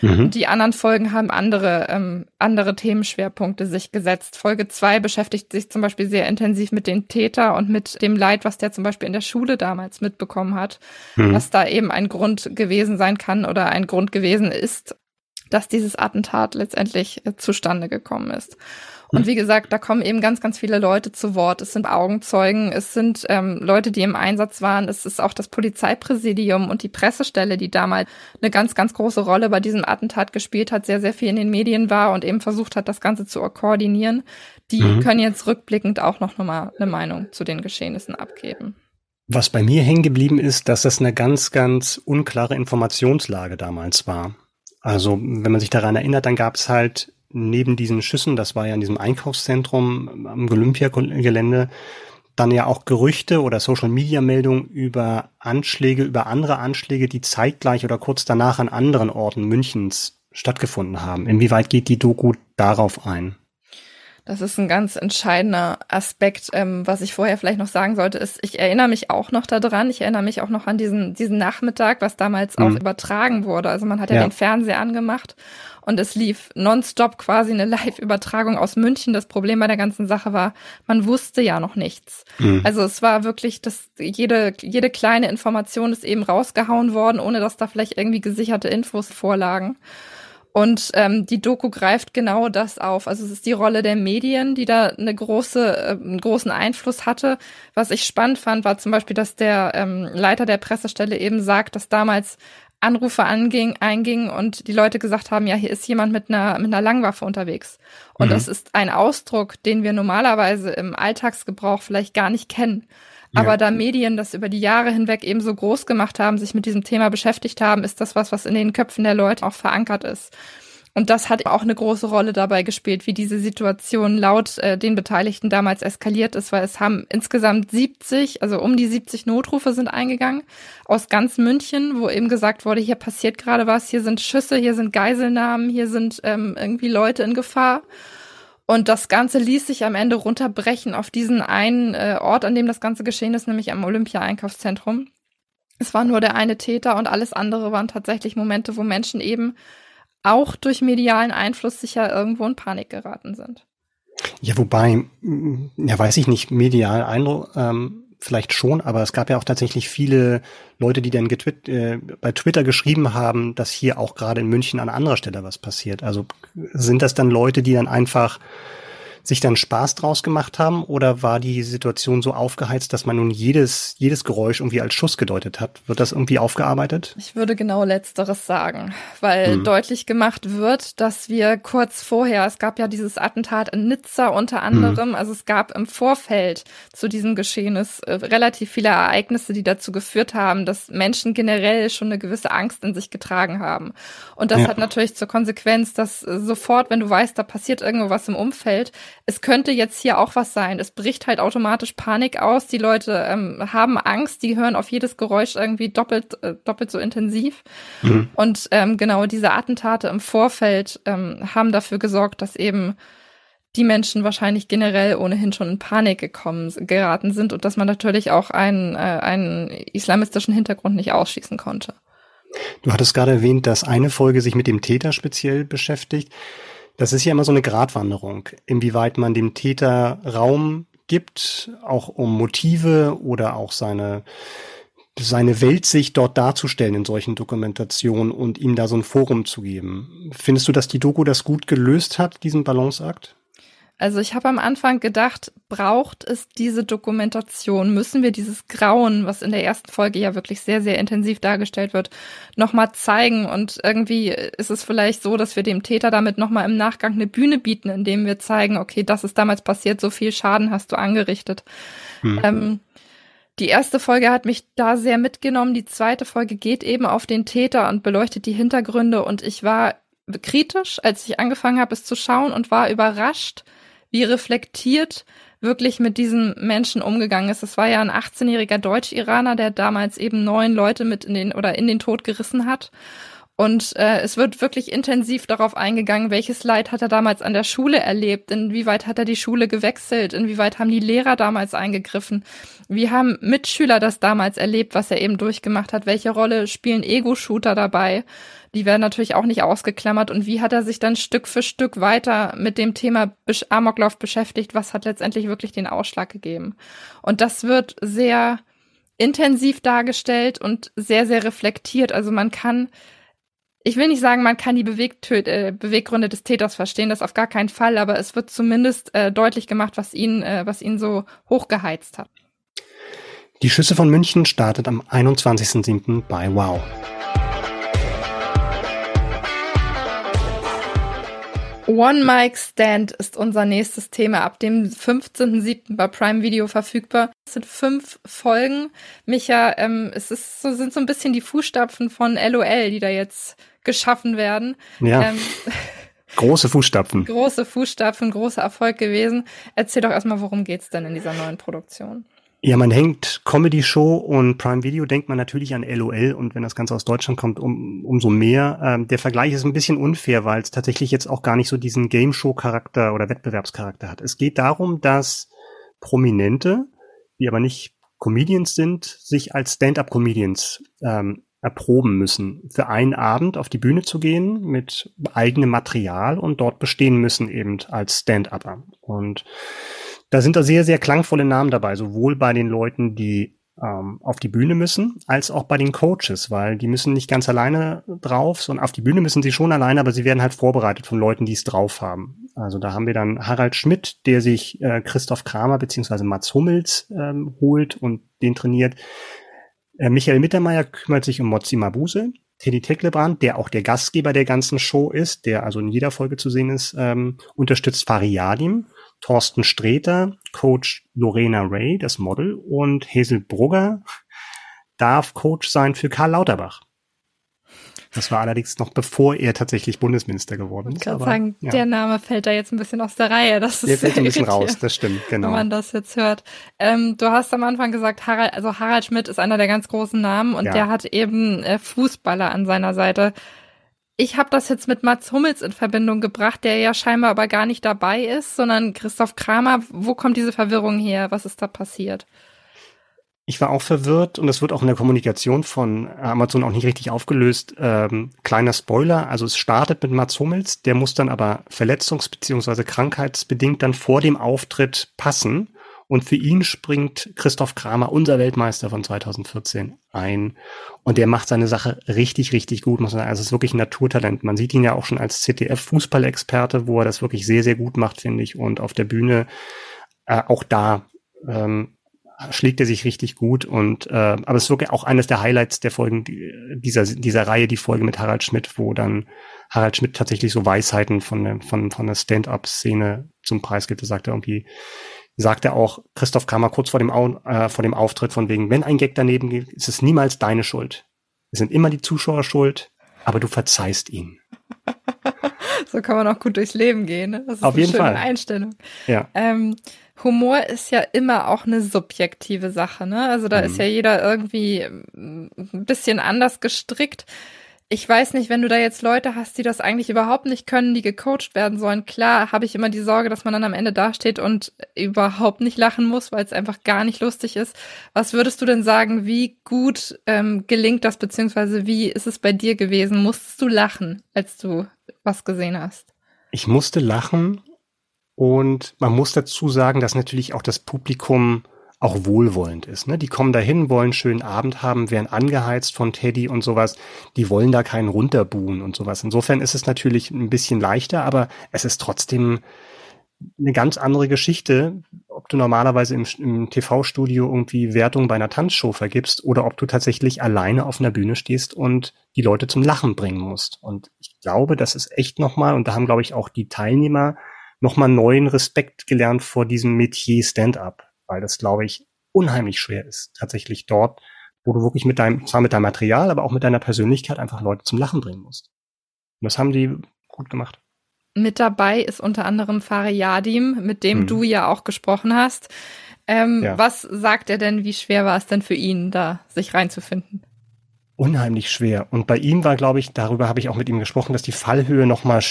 Mhm. Die anderen Folgen haben andere, ähm, andere Themenschwerpunkte sich gesetzt. Folge zwei beschäftigt sich zum Beispiel sehr intensiv mit dem Täter und mit dem Leid, was der zum Beispiel in der Schule damals mitbekommen hat, mhm. was da eben ein Grund gewesen sein kann oder ein Grund gewesen ist, dass dieses Attentat letztendlich äh, zustande gekommen ist. Und wie gesagt, da kommen eben ganz, ganz viele Leute zu Wort. Es sind Augenzeugen, es sind ähm, Leute, die im Einsatz waren. Es ist auch das Polizeipräsidium und die Pressestelle, die damals eine ganz, ganz große Rolle bei diesem Attentat gespielt hat, sehr, sehr viel in den Medien war und eben versucht hat, das Ganze zu koordinieren. Die mhm. können jetzt rückblickend auch noch mal eine Meinung zu den Geschehnissen abgeben. Was bei mir hängen geblieben ist, dass das eine ganz, ganz unklare Informationslage damals war. Also, wenn man sich daran erinnert, dann gab es halt neben diesen Schüssen, das war ja in diesem Einkaufszentrum am Olympiagelände, dann ja auch Gerüchte oder Social-Media-Meldungen über Anschläge, über andere Anschläge, die zeitgleich oder kurz danach an anderen Orten Münchens stattgefunden haben. Inwieweit geht die Doku darauf ein? Das ist ein ganz entscheidender Aspekt. Ähm, was ich vorher vielleicht noch sagen sollte, ist, ich erinnere mich auch noch daran. Ich erinnere mich auch noch an diesen, diesen Nachmittag, was damals mhm. auch übertragen wurde. Also man hat ja, ja, den Fernseher angemacht und es lief nonstop quasi eine (laughs) Live-Übertragung aus München. Das Problem bei der ganzen Sache war, man wusste ja noch nichts. Mhm. Also es war wirklich, dass jede, jede kleine Information ist eben rausgehauen worden, ohne dass da vielleicht irgendwie gesicherte Infos vorlagen. Und ähm, die Doku greift genau das auf. Also es ist die Rolle der Medien, die da eine große, äh, einen großen Einfluss hatte. Was ich spannend fand, war zum Beispiel, dass der ähm, Leiter der Pressestelle eben sagt, dass damals Anrufe anging, eingingen und die Leute gesagt haben, ja, hier ist jemand mit einer, mit einer Langwaffe unterwegs. Und mhm. das ist ein Ausdruck, den wir normalerweise im Alltagsgebrauch vielleicht gar nicht kennen. Aber ja. da Medien das über die Jahre hinweg eben so groß gemacht haben, sich mit diesem Thema beschäftigt haben, ist das was, was in den Köpfen der Leute auch verankert ist. Und das hat auch eine große Rolle dabei gespielt, wie diese Situation laut äh, den Beteiligten damals eskaliert ist, weil es haben insgesamt 70, also um die 70 Notrufe sind eingegangen aus ganz München, wo eben gesagt wurde, hier passiert gerade was, hier sind Schüsse, hier sind Geiselnahmen, hier sind ähm, irgendwie Leute in Gefahr. Und das Ganze ließ sich am Ende runterbrechen auf diesen einen äh, Ort, an dem das Ganze geschehen ist, nämlich am Olympia-Einkaufszentrum. Es war nur der eine Täter und alles andere waren tatsächlich Momente, wo Menschen eben auch durch medialen Einfluss sicher irgendwo in Panik geraten sind. Ja, wobei, ja, weiß ich nicht, medial Eindruck, ähm, vielleicht schon, aber es gab ja auch tatsächlich viele Leute, die dann getwit äh, bei Twitter geschrieben haben, dass hier auch gerade in München an anderer Stelle was passiert. Also sind das dann Leute, die dann einfach sich dann Spaß draus gemacht haben oder war die Situation so aufgeheizt, dass man nun jedes, jedes Geräusch irgendwie als Schuss gedeutet hat? Wird das irgendwie aufgearbeitet? Ich würde genau Letzteres sagen, weil hm. deutlich gemacht wird, dass wir kurz vorher, es gab ja dieses Attentat in Nizza unter anderem, hm. also es gab im Vorfeld zu diesem Geschehnis äh, relativ viele Ereignisse, die dazu geführt haben, dass Menschen generell schon eine gewisse Angst in sich getragen haben. Und das ja. hat natürlich zur Konsequenz, dass äh, sofort, wenn du weißt, da passiert irgendwo was im Umfeld, es könnte jetzt hier auch was sein. Es bricht halt automatisch Panik aus. Die Leute ähm, haben Angst, die hören auf jedes Geräusch irgendwie doppelt, äh, doppelt so intensiv. Mhm. Und ähm, genau diese Attentate im Vorfeld ähm, haben dafür gesorgt, dass eben die Menschen wahrscheinlich generell ohnehin schon in Panik gekommen, geraten sind und dass man natürlich auch einen, äh, einen islamistischen Hintergrund nicht ausschließen konnte. Du hattest gerade erwähnt, dass eine Folge sich mit dem Täter speziell beschäftigt. Das ist ja immer so eine Gratwanderung, inwieweit man dem Täter Raum gibt, auch um Motive oder auch seine seine Weltsicht dort darzustellen in solchen Dokumentationen und ihm da so ein Forum zu geben. Findest du, dass die Doku das gut gelöst hat, diesen Balanceakt? Also ich habe am Anfang gedacht, braucht es diese Dokumentation? Müssen wir dieses Grauen, was in der ersten Folge ja wirklich sehr, sehr intensiv dargestellt wird, nochmal zeigen? Und irgendwie ist es vielleicht so, dass wir dem Täter damit nochmal im Nachgang eine Bühne bieten, indem wir zeigen, okay, das ist damals passiert, so viel Schaden hast du angerichtet. Mhm. Ähm, die erste Folge hat mich da sehr mitgenommen. Die zweite Folge geht eben auf den Täter und beleuchtet die Hintergründe. Und ich war kritisch, als ich angefangen habe, es zu schauen und war überrascht, wie reflektiert wirklich mit diesem Menschen umgegangen ist. Es war ja ein 18-jähriger Deutsch-Iraner, der damals eben neun Leute mit in den oder in den Tod gerissen hat. Und äh, es wird wirklich intensiv darauf eingegangen, welches Leid hat er damals an der Schule erlebt, inwieweit hat er die Schule gewechselt, inwieweit haben die Lehrer damals eingegriffen, wie haben Mitschüler das damals erlebt, was er eben durchgemacht hat, welche Rolle spielen Ego-Shooter dabei, die werden natürlich auch nicht ausgeklammert. Und wie hat er sich dann Stück für Stück weiter mit dem Thema Amoklauf beschäftigt, was hat letztendlich wirklich den Ausschlag gegeben. Und das wird sehr intensiv dargestellt und sehr, sehr reflektiert. Also man kann ich will nicht sagen, man kann die Bewegtö äh, Beweggründe des Täters verstehen, das auf gar keinen Fall, aber es wird zumindest äh, deutlich gemacht, was ihn, äh, was ihn so hochgeheizt hat. Die Schüsse von München startet am 21.07. bei Wow. One Mic Stand ist unser nächstes Thema. Ab dem 15.07. bei Prime Video verfügbar. Es sind fünf Folgen. Micha, ähm, es ist so, sind so ein bisschen die Fußstapfen von LOL, die da jetzt geschaffen werden. Ja. Ähm, (laughs) große Fußstapfen. Große Fußstapfen, großer Erfolg gewesen. Erzähl doch erstmal, worum geht's denn in dieser neuen Produktion? Ja, man hängt Comedy Show und Prime Video, denkt man natürlich an LOL und wenn das Ganze aus Deutschland kommt, um, umso mehr. Ähm, der Vergleich ist ein bisschen unfair, weil es tatsächlich jetzt auch gar nicht so diesen Game Show Charakter oder Wettbewerbscharakter hat. Es geht darum, dass Prominente, die aber nicht Comedians sind, sich als Stand-up Comedians ähm, erproben müssen, für einen Abend auf die Bühne zu gehen mit eigenem Material und dort bestehen müssen eben als Stand-Upper. Und da sind da sehr, sehr klangvolle Namen dabei, sowohl bei den Leuten, die ähm, auf die Bühne müssen, als auch bei den Coaches, weil die müssen nicht ganz alleine drauf, sondern auf die Bühne müssen sie schon alleine, aber sie werden halt vorbereitet von Leuten, die es drauf haben. Also da haben wir dann Harald Schmidt, der sich äh, Christoph Kramer beziehungsweise Mats Hummels ähm, holt und den trainiert. Äh, Michael Mittermeier kümmert sich um Mozzi Mabuse. Teddy Tecklebrand, der auch der Gastgeber der ganzen Show ist, der also in jeder Folge zu sehen ist, ähm, unterstützt Fariadim. Thorsten Streter, Coach Lorena Ray, das Model, und Hazel Brugger darf Coach sein für Karl Lauterbach. Das war allerdings noch bevor er tatsächlich Bundesminister geworden ist. Ich kann sagen, ja. der Name fällt da jetzt ein bisschen aus der Reihe. Das ist der fällt ein bisschen raus, das stimmt, genau. Wenn man das jetzt hört. Ähm, du hast am Anfang gesagt, Harald, also Harald Schmidt ist einer der ganz großen Namen und ja. der hat eben äh, Fußballer an seiner Seite. Ich habe das jetzt mit Mats Hummels in Verbindung gebracht, der ja scheinbar aber gar nicht dabei ist, sondern Christoph Kramer. Wo kommt diese Verwirrung her? Was ist da passiert? Ich war auch verwirrt und es wird auch in der Kommunikation von Amazon auch nicht richtig aufgelöst. Ähm, kleiner Spoiler, also es startet mit Mats Hummels, der muss dann aber verletzungs- bzw. krankheitsbedingt dann vor dem Auftritt passen. Und für ihn springt Christoph Kramer, unser Weltmeister von 2014, ein. Und der macht seine Sache richtig, richtig gut. Also es ist wirklich ein Naturtalent. Man sieht ihn ja auch schon als ZDF-Fußballexperte, wo er das wirklich sehr, sehr gut macht, finde ich. Und auf der Bühne äh, auch da ähm, schlägt er sich richtig gut. Und äh, aber es ist wirklich auch eines der Highlights der Folgen dieser dieser Reihe, die Folge mit Harald Schmidt, wo dann Harald Schmidt tatsächlich so Weisheiten von der von von der Stand-up-Szene zum Preis gibt. Da sagt er irgendwie sagt er auch Christoph Kramer kurz vor dem, äh, vor dem Auftritt von wegen, wenn ein Gag daneben geht, ist es niemals deine Schuld. Es sind immer die Zuschauer schuld, aber du verzeihst ihn. (laughs) so kann man auch gut durchs Leben gehen. Ne? Das ist Auf eine jeden schöne Fall. Einstellung. Ja. Ähm, Humor ist ja immer auch eine subjektive Sache, ne? Also da mhm. ist ja jeder irgendwie ein bisschen anders gestrickt ich weiß nicht, wenn du da jetzt Leute hast, die das eigentlich überhaupt nicht können, die gecoacht werden sollen, klar habe ich immer die Sorge, dass man dann am Ende dasteht und überhaupt nicht lachen muss, weil es einfach gar nicht lustig ist. Was würdest du denn sagen, wie gut ähm, gelingt das, beziehungsweise wie ist es bei dir gewesen? Musstest du lachen, als du was gesehen hast? Ich musste lachen und man muss dazu sagen, dass natürlich auch das Publikum auch wohlwollend ist. Ne? Die kommen dahin, wollen einen schönen Abend haben, werden angeheizt von Teddy und sowas. Die wollen da keinen runterbuhen und sowas. Insofern ist es natürlich ein bisschen leichter, aber es ist trotzdem eine ganz andere Geschichte, ob du normalerweise im, im TV-Studio irgendwie Wertung bei einer Tanzshow vergibst oder ob du tatsächlich alleine auf einer Bühne stehst und die Leute zum Lachen bringen musst. Und ich glaube, das ist echt nochmal, und da haben, glaube ich, auch die Teilnehmer nochmal neuen Respekt gelernt vor diesem Metier Stand-up weil das, glaube ich, unheimlich schwer ist, tatsächlich dort, wo du wirklich mit deinem, zwar mit deinem Material, aber auch mit deiner Persönlichkeit einfach Leute zum Lachen bringen musst. Und das haben die gut gemacht. Mit dabei ist unter anderem Fariadim, mit dem hm. du ja auch gesprochen hast. Ähm, ja. Was sagt er denn, wie schwer war es denn für ihn, da sich reinzufinden? Unheimlich schwer. Und bei ihm war, glaube ich, darüber habe ich auch mit ihm gesprochen, dass die Fallhöhe noch mal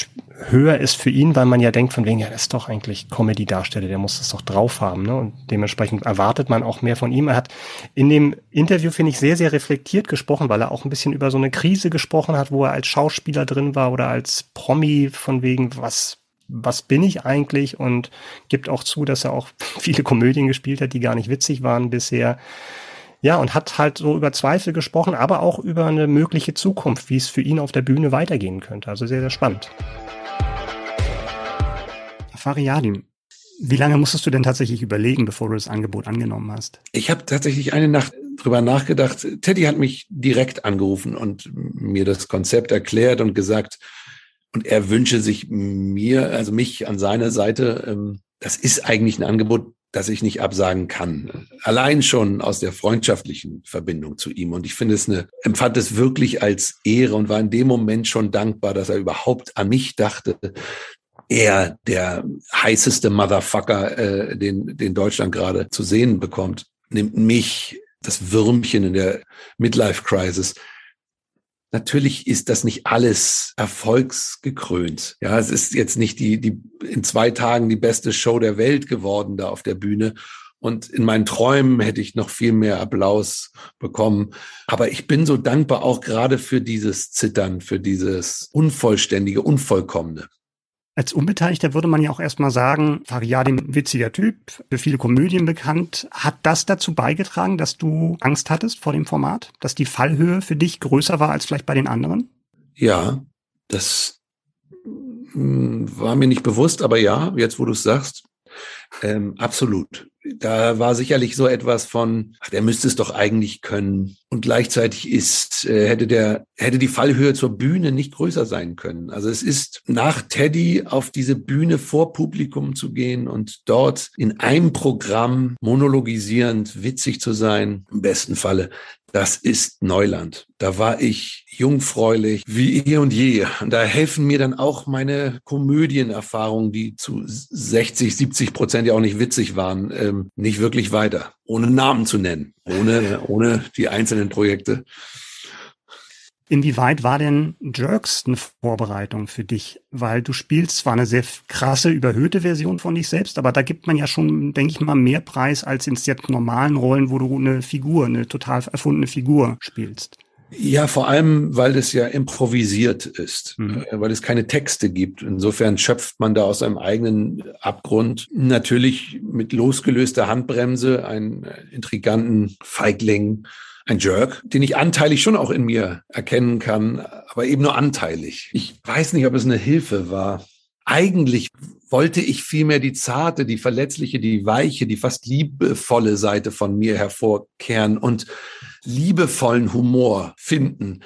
höher ist für ihn, weil man ja denkt von wegen, ja, das ist doch eigentlich Comedy-Darsteller, der muss das doch drauf haben. Ne? Und dementsprechend erwartet man auch mehr von ihm. Er hat in dem Interview, finde ich, sehr, sehr reflektiert gesprochen, weil er auch ein bisschen über so eine Krise gesprochen hat, wo er als Schauspieler drin war oder als Promi von wegen, was was bin ich eigentlich und gibt auch zu, dass er auch (laughs) viele Komödien gespielt hat, die gar nicht witzig waren bisher Ja, und hat halt so über Zweifel gesprochen, aber auch über eine mögliche Zukunft, wie es für ihn auf der Bühne weitergehen könnte. Also sehr, sehr spannend. Fariadim, wie lange musstest du denn tatsächlich überlegen, bevor du das Angebot angenommen hast? Ich habe tatsächlich eine Nacht drüber nachgedacht. Teddy hat mich direkt angerufen und mir das Konzept erklärt und gesagt, und er wünsche sich mir, also mich an seiner Seite, ähm, das ist eigentlich ein Angebot, das ich nicht absagen kann. Allein schon aus der freundschaftlichen Verbindung zu ihm. Und ich finde es eine, empfand es wirklich als Ehre und war in dem Moment schon dankbar, dass er überhaupt an mich dachte. Er, der heißeste Motherfucker, äh, den, den Deutschland gerade zu sehen bekommt, nimmt mich, das Würmchen in der Midlife Crisis, Natürlich ist das nicht alles erfolgsgekrönt. Ja, es ist jetzt nicht die, die in zwei Tagen die beste Show der Welt geworden da auf der Bühne. Und in meinen Träumen hätte ich noch viel mehr Applaus bekommen. Aber ich bin so dankbar auch gerade für dieses Zittern, für dieses Unvollständige, Unvollkommene. Als Unbeteiligter würde man ja auch erstmal sagen, Fariadim, witziger Typ, für viele Komödien bekannt. Hat das dazu beigetragen, dass du Angst hattest vor dem Format? Dass die Fallhöhe für dich größer war als vielleicht bei den anderen? Ja, das hm, war mir nicht bewusst, aber ja, jetzt wo du es sagst, ähm, absolut da war sicherlich so etwas von, ach, der müsste es doch eigentlich können. Und gleichzeitig ist, äh, hätte der, hätte die Fallhöhe zur Bühne nicht größer sein können. Also es ist nach Teddy auf diese Bühne vor Publikum zu gehen und dort in einem Programm monologisierend witzig zu sein, im besten Falle, das ist Neuland. Da war ich jungfräulich wie eh und je. Und da helfen mir dann auch meine Komödienerfahrungen, die zu 60, 70 Prozent ja auch nicht witzig waren, ähm, nicht wirklich weiter. Ohne Namen zu nennen, ohne, ohne die einzelnen Projekte. Inwieweit war denn Jerks eine Vorbereitung für dich? Weil du spielst zwar eine sehr krasse, überhöhte Version von dich selbst, aber da gibt man ja schon, denke ich mal, mehr Preis als in jetzt normalen Rollen, wo du eine Figur, eine total erfundene Figur spielst. Ja, vor allem, weil es ja improvisiert ist, mhm. Äh, weil es keine Texte gibt. Insofern schöpft man da aus seinem eigenen Abgrund natürlich mit losgelöster Handbremse einen intriganten Feigling, ein Jerk, den ich anteilig schon auch in mir erkennen kann, aber eben nur anteilig. Ich weiß nicht, ob es eine Hilfe war. Eigentlich wollte ich vielmehr die zarte, die verletzliche, die weiche, die fast liebevolle Seite von mir hervorkehren und liebevollen Humor finden.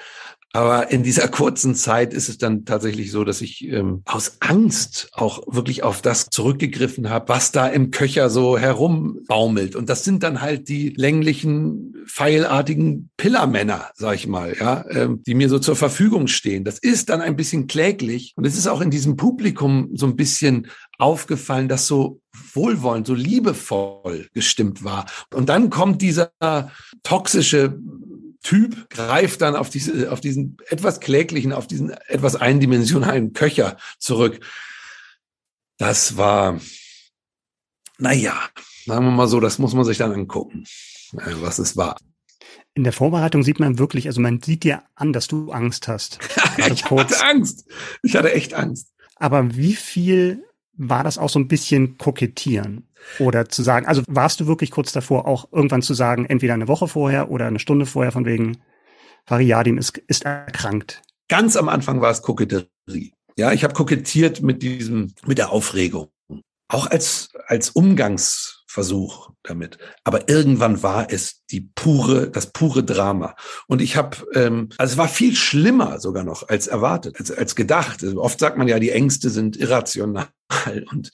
Aber in dieser kurzen Zeit ist es dann tatsächlich so, dass ich ähm, aus Angst auch wirklich auf das zurückgegriffen habe, was da im Köcher so herumbaumelt. Und das sind dann halt die länglichen, pfeilartigen Pillermänner, sag ich mal, ja, ähm, die mir so zur Verfügung stehen. Das ist dann ein bisschen kläglich. Und es ist auch in diesem Publikum so ein bisschen aufgefallen, dass so wohlwollend, so liebevoll gestimmt war. Und dann kommt dieser toxische Typ greift dann auf, diese, auf diesen etwas kläglichen, auf diesen etwas eindimensionalen Köcher zurück. Das war, naja, sagen wir mal so, das muss man sich dann angucken, äh, was es war. In der Vorbereitung sieht man wirklich, also man sieht dir an, dass du Angst hast. (laughs) ich hatte Angst. Ich hatte echt Angst. Aber wie viel war das auch so ein bisschen kokettieren? Oder zu sagen, also warst du wirklich kurz davor, auch irgendwann zu sagen, entweder eine Woche vorher oder eine Stunde vorher, von wegen, Fariadim ist, ist erkrankt? Ganz am Anfang war es Koketterie. Ja, ich habe kokettiert mit diesem, mit der Aufregung. Auch als, als Umgangsversuch damit. Aber irgendwann war es die pure, das pure Drama. Und ich habe, ähm, also es war viel schlimmer sogar noch als erwartet, als, als gedacht. Also oft sagt man ja, die Ängste sind irrational und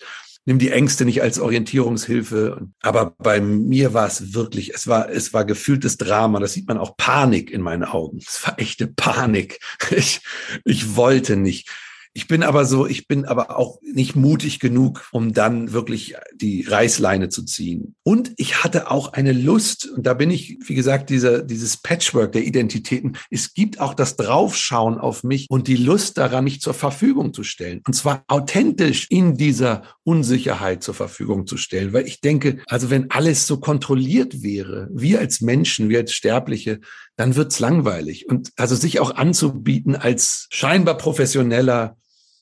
nimm die Ängste nicht als Orientierungshilfe. Aber bei mir war es wirklich, es war, es war gefühltes Drama. Das sieht man auch Panik in meinen Augen. Es war echte Panik. (laughs) Ich, ich wollte nicht. Ich bin aber so, ich bin aber auch nicht mutig genug, um dann wirklich die Reißleine zu ziehen. Und ich hatte auch eine Lust, und da bin ich, wie gesagt, dieser, dieses Patchwork der Identitäten. Es gibt auch das Draufschauen auf mich und die Lust daran, mich zur Verfügung zu stellen. Und zwar authentisch in dieser Unsicherheit zur Verfügung zu stellen. Weil ich denke, also wenn alles so kontrolliert wäre, wir als Menschen, wir als Sterbliche, dann wird's langweilig. Und also sich auch anzubieten als scheinbar professioneller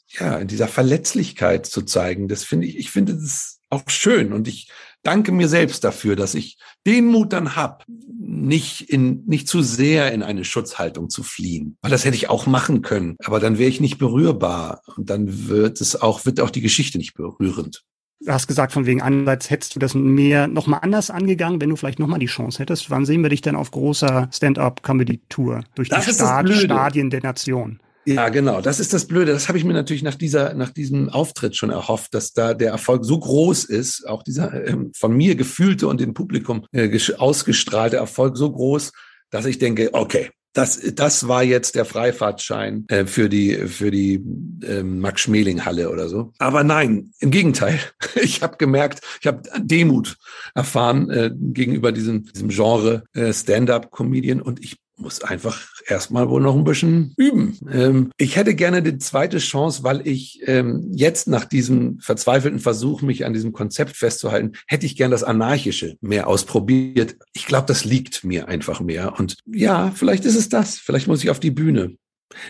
ja, in dieser Verletzlichkeit zu zeigen, das finde ich, ich finde das auch schön. Und ich, danke mir selbst dafür, dass ich den Mut dann hab, nicht in, nicht zu sehr in eine Schutzhaltung zu fliehen. Weil das hätte ich auch machen können. Aber dann wäre ich nicht berührbar. Und dann wird es auch, wird auch die Geschichte nicht berührend. Du hast gesagt, von wegen andererseits hättest du das mehr nochmal anders angegangen, wenn du vielleicht nochmal die Chance hättest. Wann sehen wir dich denn auf großer Stand-up-Comedy-Tour durch das die Stad Stadien der Nation? Ja, genau. Das ist das Blöde. Das habe ich mir natürlich nach dieser, nach diesem Auftritt schon erhofft, dass da der Erfolg so groß ist, auch dieser ähm, von mir gefühlte und dem Publikum äh, ausgestrahlte Erfolg so groß, dass ich denke, okay, das, das war jetzt der Freifahrtschein äh, für die für die äh, Max Schmeling Halle oder so. Aber nein, im Gegenteil. (laughs) Ich habe gemerkt, ich habe Demut erfahren äh, gegenüber diesem diesem Genre äh, Stand-up Comedian und ich muss einfach erstmal wohl noch ein bisschen üben. Ähm, ich hätte gerne die zweite Chance, weil ich ähm, jetzt nach diesem verzweifelten Versuch, mich an diesem Konzept festzuhalten, hätte ich gern das Anarchische mehr ausprobiert. Ich glaube, das liegt mir einfach mehr. Und ja, vielleicht ist es das. Vielleicht muss ich auf die Bühne.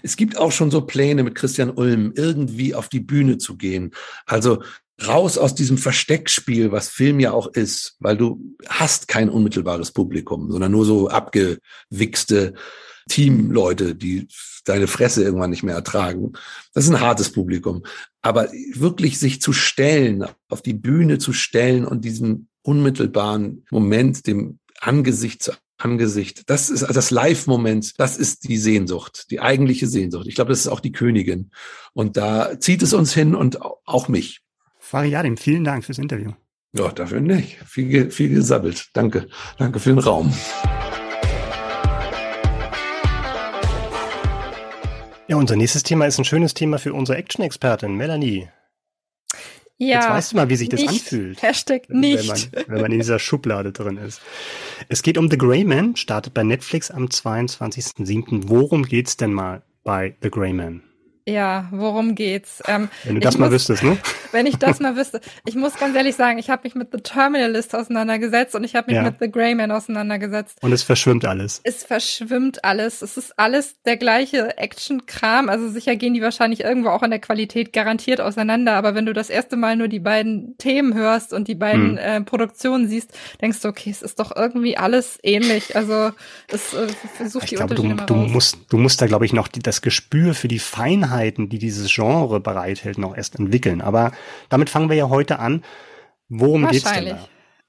Es gibt auch schon so Pläne mit Christian Ulm, irgendwie auf die Bühne zu gehen. Also raus aus diesem Versteckspiel, was Film ja auch ist, weil du hast kein unmittelbares Publikum, sondern nur so abgewichste Teamleute, die deine Fresse irgendwann nicht mehr ertragen. Das ist ein hartes Publikum. Aber wirklich sich zu stellen, auf die Bühne zu stellen und diesen unmittelbaren Moment, dem Angesicht zu Angesicht. Das ist das Live-Moment. Das ist die Sehnsucht, die eigentliche Sehnsucht. Ich glaube, das ist auch die Königin. Und da zieht es uns hin und auch mich. Fariadim, vielen Dank fürs Interview. Ja, dafür nicht. Viel, viel gesabbelt. Danke. Danke für den Raum. Ja, unser nächstes Thema ist ein schönes Thema für unsere Action-Expertin, Melanie. Ja. Jetzt weißt du mal, wie sich das nicht. anfühlt. Hashtag nicht. Wenn man, wenn man in dieser Schublade drin ist. Es geht um The Grey Man, startet bei Netflix am 22.07. Worum geht's denn mal bei The Grey Man? Ja, worum geht's? Ähm, wenn du das mal wüsstest, ne? (laughs) Wenn ich das mal wüsste. Ich muss ganz ehrlich sagen, ich habe mich mit The Terminalist auseinandergesetzt und ich habe mich ja. mit The Greyman auseinandergesetzt. Und es verschwimmt alles. Es verschwimmt alles. Es ist alles der gleiche Action-Kram. Also sicher gehen die wahrscheinlich irgendwo auch in der Qualität garantiert auseinander. Aber wenn du das erste Mal nur die beiden Themen hörst und die beiden hm. äh, Produktionen siehst, denkst du, okay, es ist doch irgendwie alles ähnlich. Also es äh, versucht die glaube, Unterschiede du, du musst, du musst da, glaube ich, noch die, das Gespür für die Feinheit Feinheiten, die dieses Genre bereithält, noch erst entwickeln. Aber damit fangen wir ja heute an. Worum geht's denn da?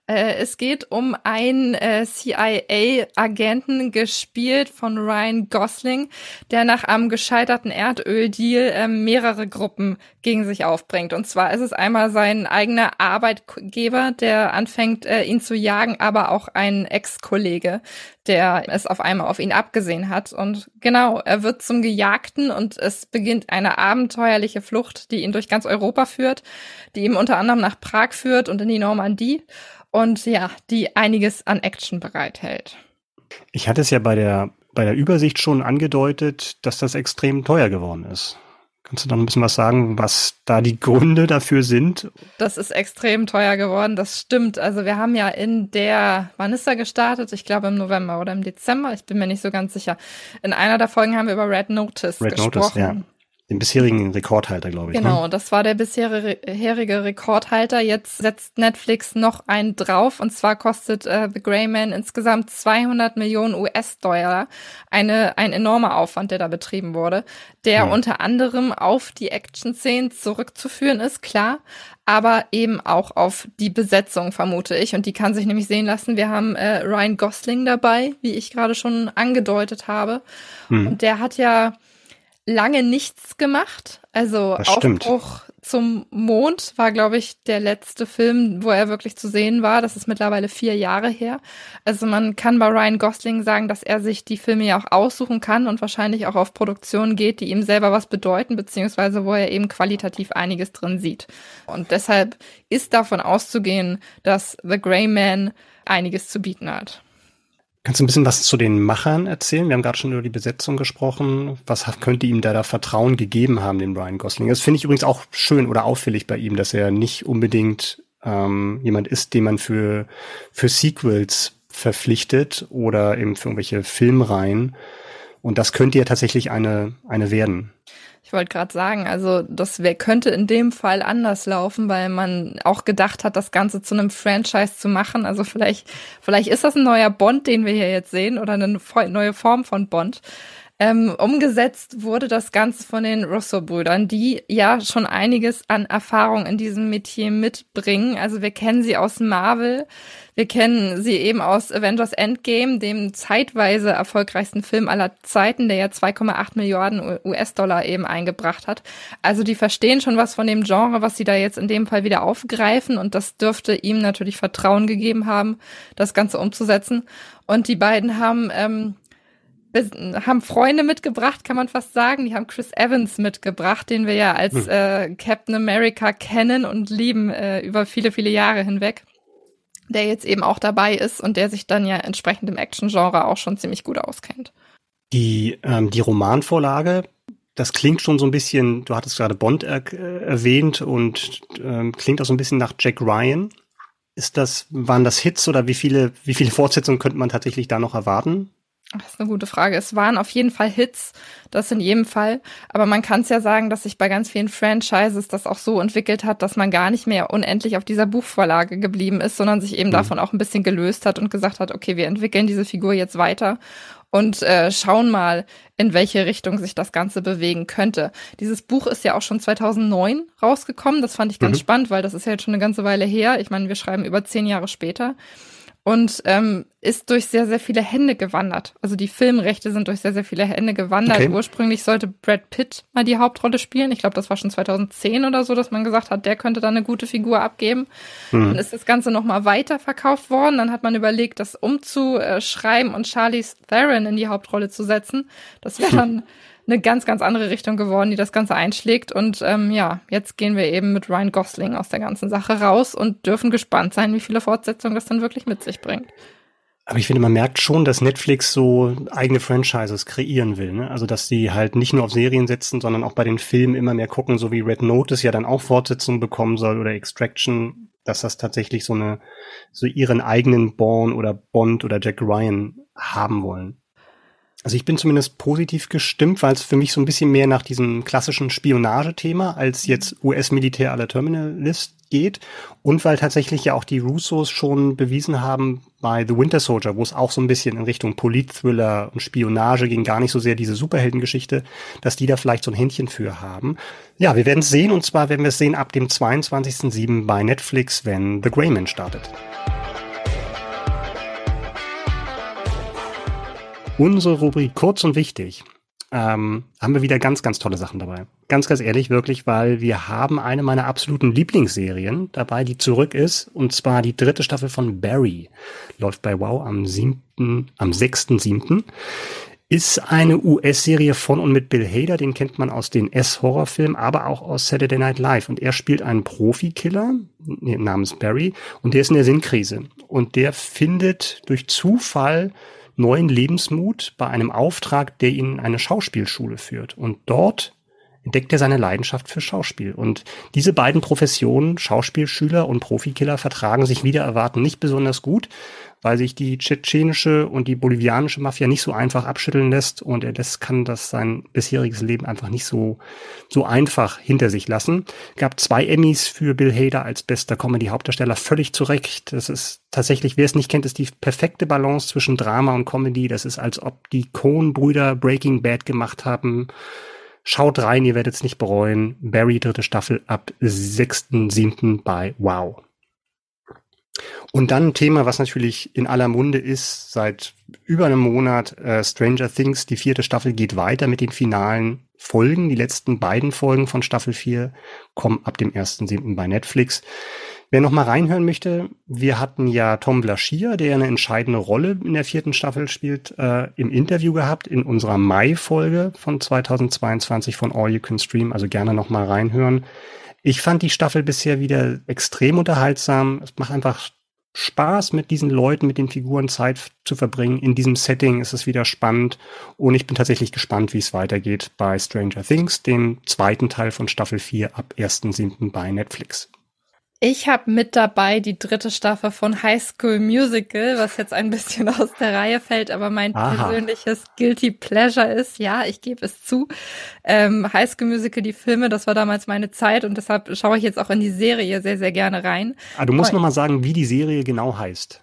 Äh, es geht um einen äh, CIA-Agenten, gespielt von Ryan Gosling, der nach einem gescheiterten Erdöldeal äh, mehrere Gruppen gegen sich aufbringt. Und zwar ist es einmal sein eigener Arbeitgeber, der anfängt, äh, ihn zu jagen, aber auch ein Ex-Kollege, der es auf einmal auf ihn abgesehen hat. Und genau, er wird zum Gejagten und es beginnt eine abenteuerliche Flucht, die ihn durch ganz Europa führt, die ihm unter anderem nach Prag führt und in die Normandie und ja, die einiges an Action bereithält. Ich hatte es ja bei der, bei der Übersicht schon angedeutet, dass das extrem teuer geworden ist. Kannst du noch ein bisschen was sagen, was da die Gründe dafür sind? Das ist extrem teuer geworden, das stimmt. Also wir haben ja in der, wann ist er gestartet? Ich glaube im November oder im Dezember, ich bin mir nicht so ganz sicher. In einer der Folgen haben wir über Red Notice Red gesprochen. Notice, ja. Den bisherigen Rekordhalter, glaube ich. Ne? Genau, ne? das war der bisherige Rekordhalter. Jetzt setzt Netflix noch einen drauf und zwar kostet äh, The Grey Man insgesamt 200 Millionen US-Dollar. Eine, ein enormer Aufwand, der da betrieben wurde, der hm. unter anderem auf die Action-Szenen zurückzuführen ist, klar, aber eben auch auf die Besetzung, vermute ich. Und die kann sich nämlich sehen lassen. Wir haben äh, Ryan Gosling dabei, wie ich gerade schon angedeutet habe. Hm. Und der hat ja lange nichts gemacht. Also das Aufbruch stimmt. zum Mond war, glaube ich, der letzte Film, wo er wirklich zu sehen war. Das ist mittlerweile vier Jahre her. Also man kann bei Ryan Gosling sagen, dass er sich die Filme ja auch aussuchen kann und wahrscheinlich auch auf Produktionen geht, die ihm selber was bedeuten, beziehungsweise wo er eben qualitativ einiges drin sieht. Und deshalb ist davon auszugehen, dass The Grey Man einiges zu bieten hat. Kannst du ein bisschen was zu den Machern erzählen? Wir haben gerade schon über die Besetzung gesprochen. Was könnte ihm da da Vertrauen gegeben haben, dem Ryan Gosling? Das finde ich übrigens auch schön oder auffällig bei ihm, dass er nicht unbedingt ähm, jemand ist, den man für, für Sequels verpflichtet oder eben für irgendwelche Filmreihen. Und das könnte ja tatsächlich eine, eine werden. Ich wollte gerade sagen, also das wär, könnte in dem Fall anders laufen, weil man auch gedacht hat, das Ganze zu einem Franchise zu machen. Also vielleicht, vielleicht ist das ein neuer Bond, den wir hier jetzt sehen, oder eine neue Form von Bond. Ähm, umgesetzt wurde das Ganze von den Russo-Brüdern, die ja schon einiges an Erfahrung in diesem Metier mitbringen. Also wir kennen sie aus Marvel, wir kennen sie eben aus Avengers Endgame, dem zeitweise erfolgreichsten Film aller Zeiten, der ja 2,8 Milliarden US-Dollar eben eingebracht hat. Also die verstehen schon was von dem Genre, was sie da jetzt in dem Fall wieder aufgreifen und das dürfte ihm natürlich Vertrauen gegeben haben, das Ganze umzusetzen. Und die beiden haben ähm, haben Freunde mitgebracht, kann man fast sagen. Die haben Chris Evans mitgebracht, den wir ja als hm. äh, Captain America kennen und lieben äh, über viele, viele Jahre hinweg. Der jetzt eben auch dabei ist und der sich dann ja entsprechend im Action-Genre auch schon ziemlich gut auskennt. Die, ähm, die Romanvorlage, das klingt schon so ein bisschen, du hattest gerade Bond er äh, erwähnt und ähm, klingt auch so ein bisschen nach Jack Ryan. Ist das, waren das Hits oder wie viele, wie viele Fortsetzungen könnte man tatsächlich da noch erwarten? Das ist eine gute Frage. Es waren auf jeden Fall Hits, das in jedem Fall. Aber man kann es ja sagen, dass sich bei ganz vielen Franchises das auch so entwickelt hat, dass man gar nicht mehr unendlich auf dieser Buchvorlage geblieben ist, sondern sich eben mhm. davon auch ein bisschen gelöst hat und gesagt hat, okay, wir entwickeln diese Figur jetzt weiter und äh, schauen mal, in welche Richtung sich das Ganze bewegen könnte. Dieses Buch ist ja auch schon 2009 rausgekommen. Das fand ich ganz mhm. spannend, weil das ist ja jetzt schon eine ganze Weile her. Ich meine, wir schreiben über zehn Jahre später und ähm, ist durch sehr, sehr viele Hände gewandert. Also die Filmrechte sind durch sehr, sehr viele Hände gewandert. Okay. Ursprünglich sollte Brad Pitt mal die Hauptrolle spielen. Ich glaube, das war schon 2010 oder so, dass man gesagt hat, der könnte da eine gute Figur abgeben. Mhm. Dann ist das Ganze nochmal weiterverkauft worden. Dann hat man überlegt, das umzuschreiben und Charlize Theron in die Hauptrolle zu setzen. Das wäre dann eine ganz, ganz andere Richtung geworden, die das Ganze einschlägt. Und ähm, ja, jetzt gehen wir eben mit Ryan Gosling aus der ganzen Sache raus und dürfen gespannt sein, wie viele Fortsetzungen das dann wirklich mit sich bringt. Aber ich finde, man merkt schon, dass Netflix so eigene Franchises kreieren will. Ne? Also, dass sie halt nicht nur auf Serien setzen, sondern auch bei den Filmen immer mehr gucken, so wie Red Notice ja dann auch Fortsetzungen bekommen soll oder Extraction, dass das tatsächlich so eine, so ihren eigenen Born oder Bond oder Jack Ryan haben wollen. Also ich bin zumindest positiv gestimmt, weil es für mich so ein bisschen mehr nach diesem klassischen Spionagethema als jetzt US-Militär aller Terminalist geht und weil tatsächlich ja auch die Russos schon bewiesen haben bei The Winter Soldier, wo es auch so ein bisschen in Richtung Politthriller und Spionage ging, gar nicht so sehr diese Superheldengeschichte, dass die da vielleicht so ein Händchen für haben. Ja, wir werden es sehen und zwar werden wir es sehen ab dem 22.07. bei Netflix, wenn The Greyman startet. Unsere Rubrik kurz und wichtig. Ähm, haben wir wieder ganz, ganz tolle Sachen dabei. Ganz, ganz ehrlich, wirklich, weil wir haben eine meiner absoluten Lieblingsserien dabei, die zurück ist, und zwar die dritte Staffel von Barry. Läuft bei Wow am siebten, am sechsten, siebten. Ist eine US-Serie von und mit Bill Hader, den kennt man aus den S-Horrorfilmen, aber auch aus Saturday Night Live. Und er spielt einen Profikiller namens Barry und der ist in der Sinnkrise. Und der findet durch Zufall neuen Lebensmut bei einem Auftrag, der ihn in eine Schauspielschule führt. Und dort entdeckt er seine Leidenschaft für Schauspiel. Und diese beiden Professionen, Schauspielschüler und Profikiller, vertragen sich wieder erwarten nicht besonders gut, weil sich die tschetschenische und die bolivianische Mafia nicht so einfach abschütteln lässt und er das kann das sein bisheriges Leben einfach nicht so, so einfach hinter sich lassen. Gab zwei Emmys für Bill Hader als bester Comedy-Hauptdarsteller, völlig zurecht. Das ist tatsächlich, wer es nicht kennt, ist die perfekte Balance zwischen Drama und Comedy. Das ist, als ob die Coen-Brüder Breaking Bad gemacht haben. Schaut rein, ihr werdet es nicht bereuen. Barry dritte Staffel ab 6.7. bei Wow. Und dann ein Thema, was natürlich in aller Munde ist, seit über einem Monat, äh, Stranger Things, die vierte Staffel geht weiter mit den finalen Folgen. Die letzten beiden Folgen von Staffel 4 kommen ab dem 1.7. bei Netflix. Wer noch mal reinhören möchte, wir hatten ja Tom Blaschier, der eine entscheidende Rolle in der vierten Staffel spielt, äh, im Interview gehabt in unserer Mai-Folge von 2022 von All You Can Stream. Also gerne noch mal reinhören. Ich fand die Staffel bisher wieder extrem unterhaltsam. Es macht einfach Spaß, mit diesen Leuten, mit den Figuren Zeit zu verbringen. In diesem Setting ist es wieder spannend. Und ich bin tatsächlich gespannt, wie es weitergeht bei Stranger Things, dem zweiten Teil von Staffel 4 ab 1.7. bei Netflix. Ich habe mit dabei die dritte Staffel von High School Musical, was jetzt ein bisschen (laughs) aus der Reihe fällt, aber mein Aha. persönliches Guilty Pleasure ist. Ja, ich gebe es zu. Ähm, High School Musical, die Filme, das war damals meine Zeit und deshalb schaue ich jetzt auch in die Serie sehr, sehr gerne rein. Ah, du musst nochmal sagen, wie die Serie genau heißt.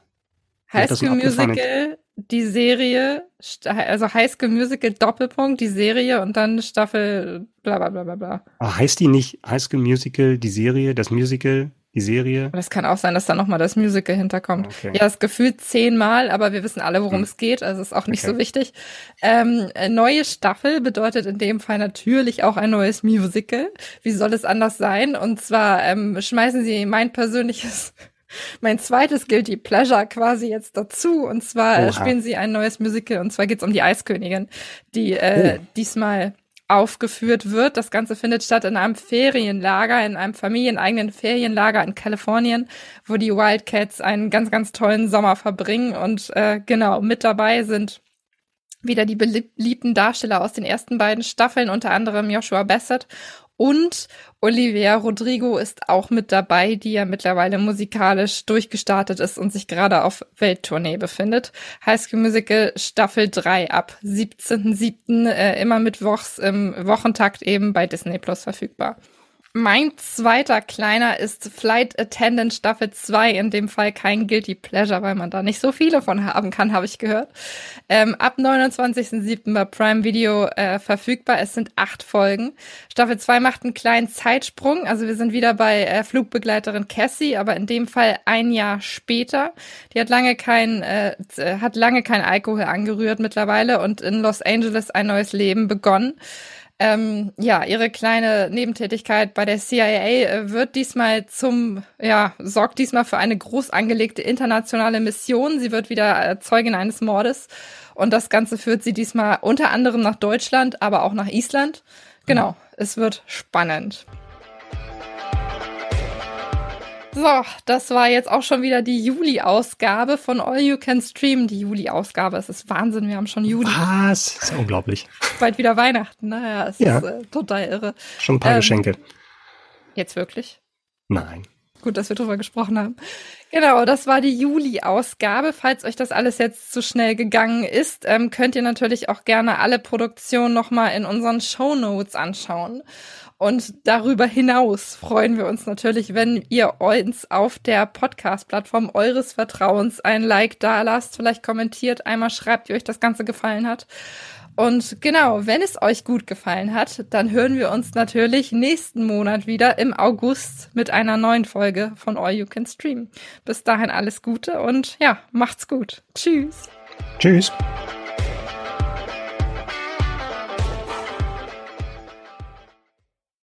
High School Musical, die Serie, also High School Musical Doppelpunkt, die Serie und dann Staffel bla bla bla bla bla. Ah, heißt die nicht High School Musical, die Serie, das Musical, die Serie. Das kann auch sein, dass da nochmal das Musical hinterkommt. Okay. Ja, das gefühlt zehnmal, aber wir wissen alle, worum hm. es geht, also ist auch nicht okay. so wichtig. Ähm, neue Staffel bedeutet in dem Fall natürlich auch ein neues Musical. Wie soll es anders sein? Und zwar ähm, schmeißen sie mein persönliches (laughs) mein zweites Guilty Pleasure quasi jetzt dazu. Und zwar äh, Oha. spielen sie ein neues Musical und zwar geht's um die Eiskönigin, die äh, oh. diesmal aufgeführt wird. Das Ganze findet statt in einem Ferienlager, in einem familieneigenen Ferienlager in Kalifornien, wo die Wildcats einen ganz, ganz tollen Sommer verbringen. Und äh, genau, mit dabei sind wieder die beliebten Darsteller aus den ersten beiden Staffeln, unter anderem Joshua Bassett und Olivia Rodrigo ist auch mit dabei, die ja mittlerweile musikalisch durchgestartet ist und sich gerade auf Welttournee befindet. High School Musical Staffel 3 ab 17.07. Äh, immer mittwochs im Wochentakt eben bei Disney Plus verfügbar. Mein zweiter kleiner ist Flight Attendant Staffel 2, in dem Fall kein Guilty Pleasure, weil man da nicht so viele von haben kann, habe ich gehört. Ähm, ab 29.07. bei Prime Video äh, verfügbar. Es sind acht Folgen. Staffel 2 macht einen kleinen Zeitsprung. Also wir sind wieder bei äh, Flugbegleiterin Cassie, aber in dem Fall ein Jahr später. Die hat lange kein, äh, hat lange kein Alkohol angerührt mittlerweile und in Los Angeles ein neues Leben begonnen. Ähm, ja, ihre kleine Nebentätigkeit bei der CIA äh, wird diesmal zum, ja, sorgt diesmal für eine groß angelegte internationale Mission. Sie wird wieder äh, Zeugin eines Mordes und das Ganze führt sie diesmal unter anderem nach Deutschland, aber auch nach Island. Genau, mhm. es wird spannend. So, das war jetzt auch schon wieder die Juli-Ausgabe von All You Can Stream. Die Juli-Ausgabe, es ist Wahnsinn, wir haben schon Juli. Was? Das ist unglaublich. Bald wieder Weihnachten, naja, es ja. ist äh, total irre. Schon ein paar ähm, Geschenke. Jetzt wirklich? Nein. Gut, dass wir drüber gesprochen haben. Genau, das war die Juli-Ausgabe. Falls euch das alles jetzt zu schnell gegangen ist, ähm, könnt ihr natürlich auch gerne alle Produktionen nochmal in unseren Show Notes anschauen. Und darüber hinaus freuen wir uns natürlich, wenn ihr uns auf der Podcast-Plattform eures Vertrauens ein Like da lasst, vielleicht kommentiert, einmal schreibt, wie euch das Ganze gefallen hat. Und genau, wenn es euch gut gefallen hat, dann hören wir uns natürlich nächsten Monat wieder im August mit einer neuen Folge von All You Can Stream. Bis dahin alles Gute und ja, macht's gut. Tschüss. Tschüss.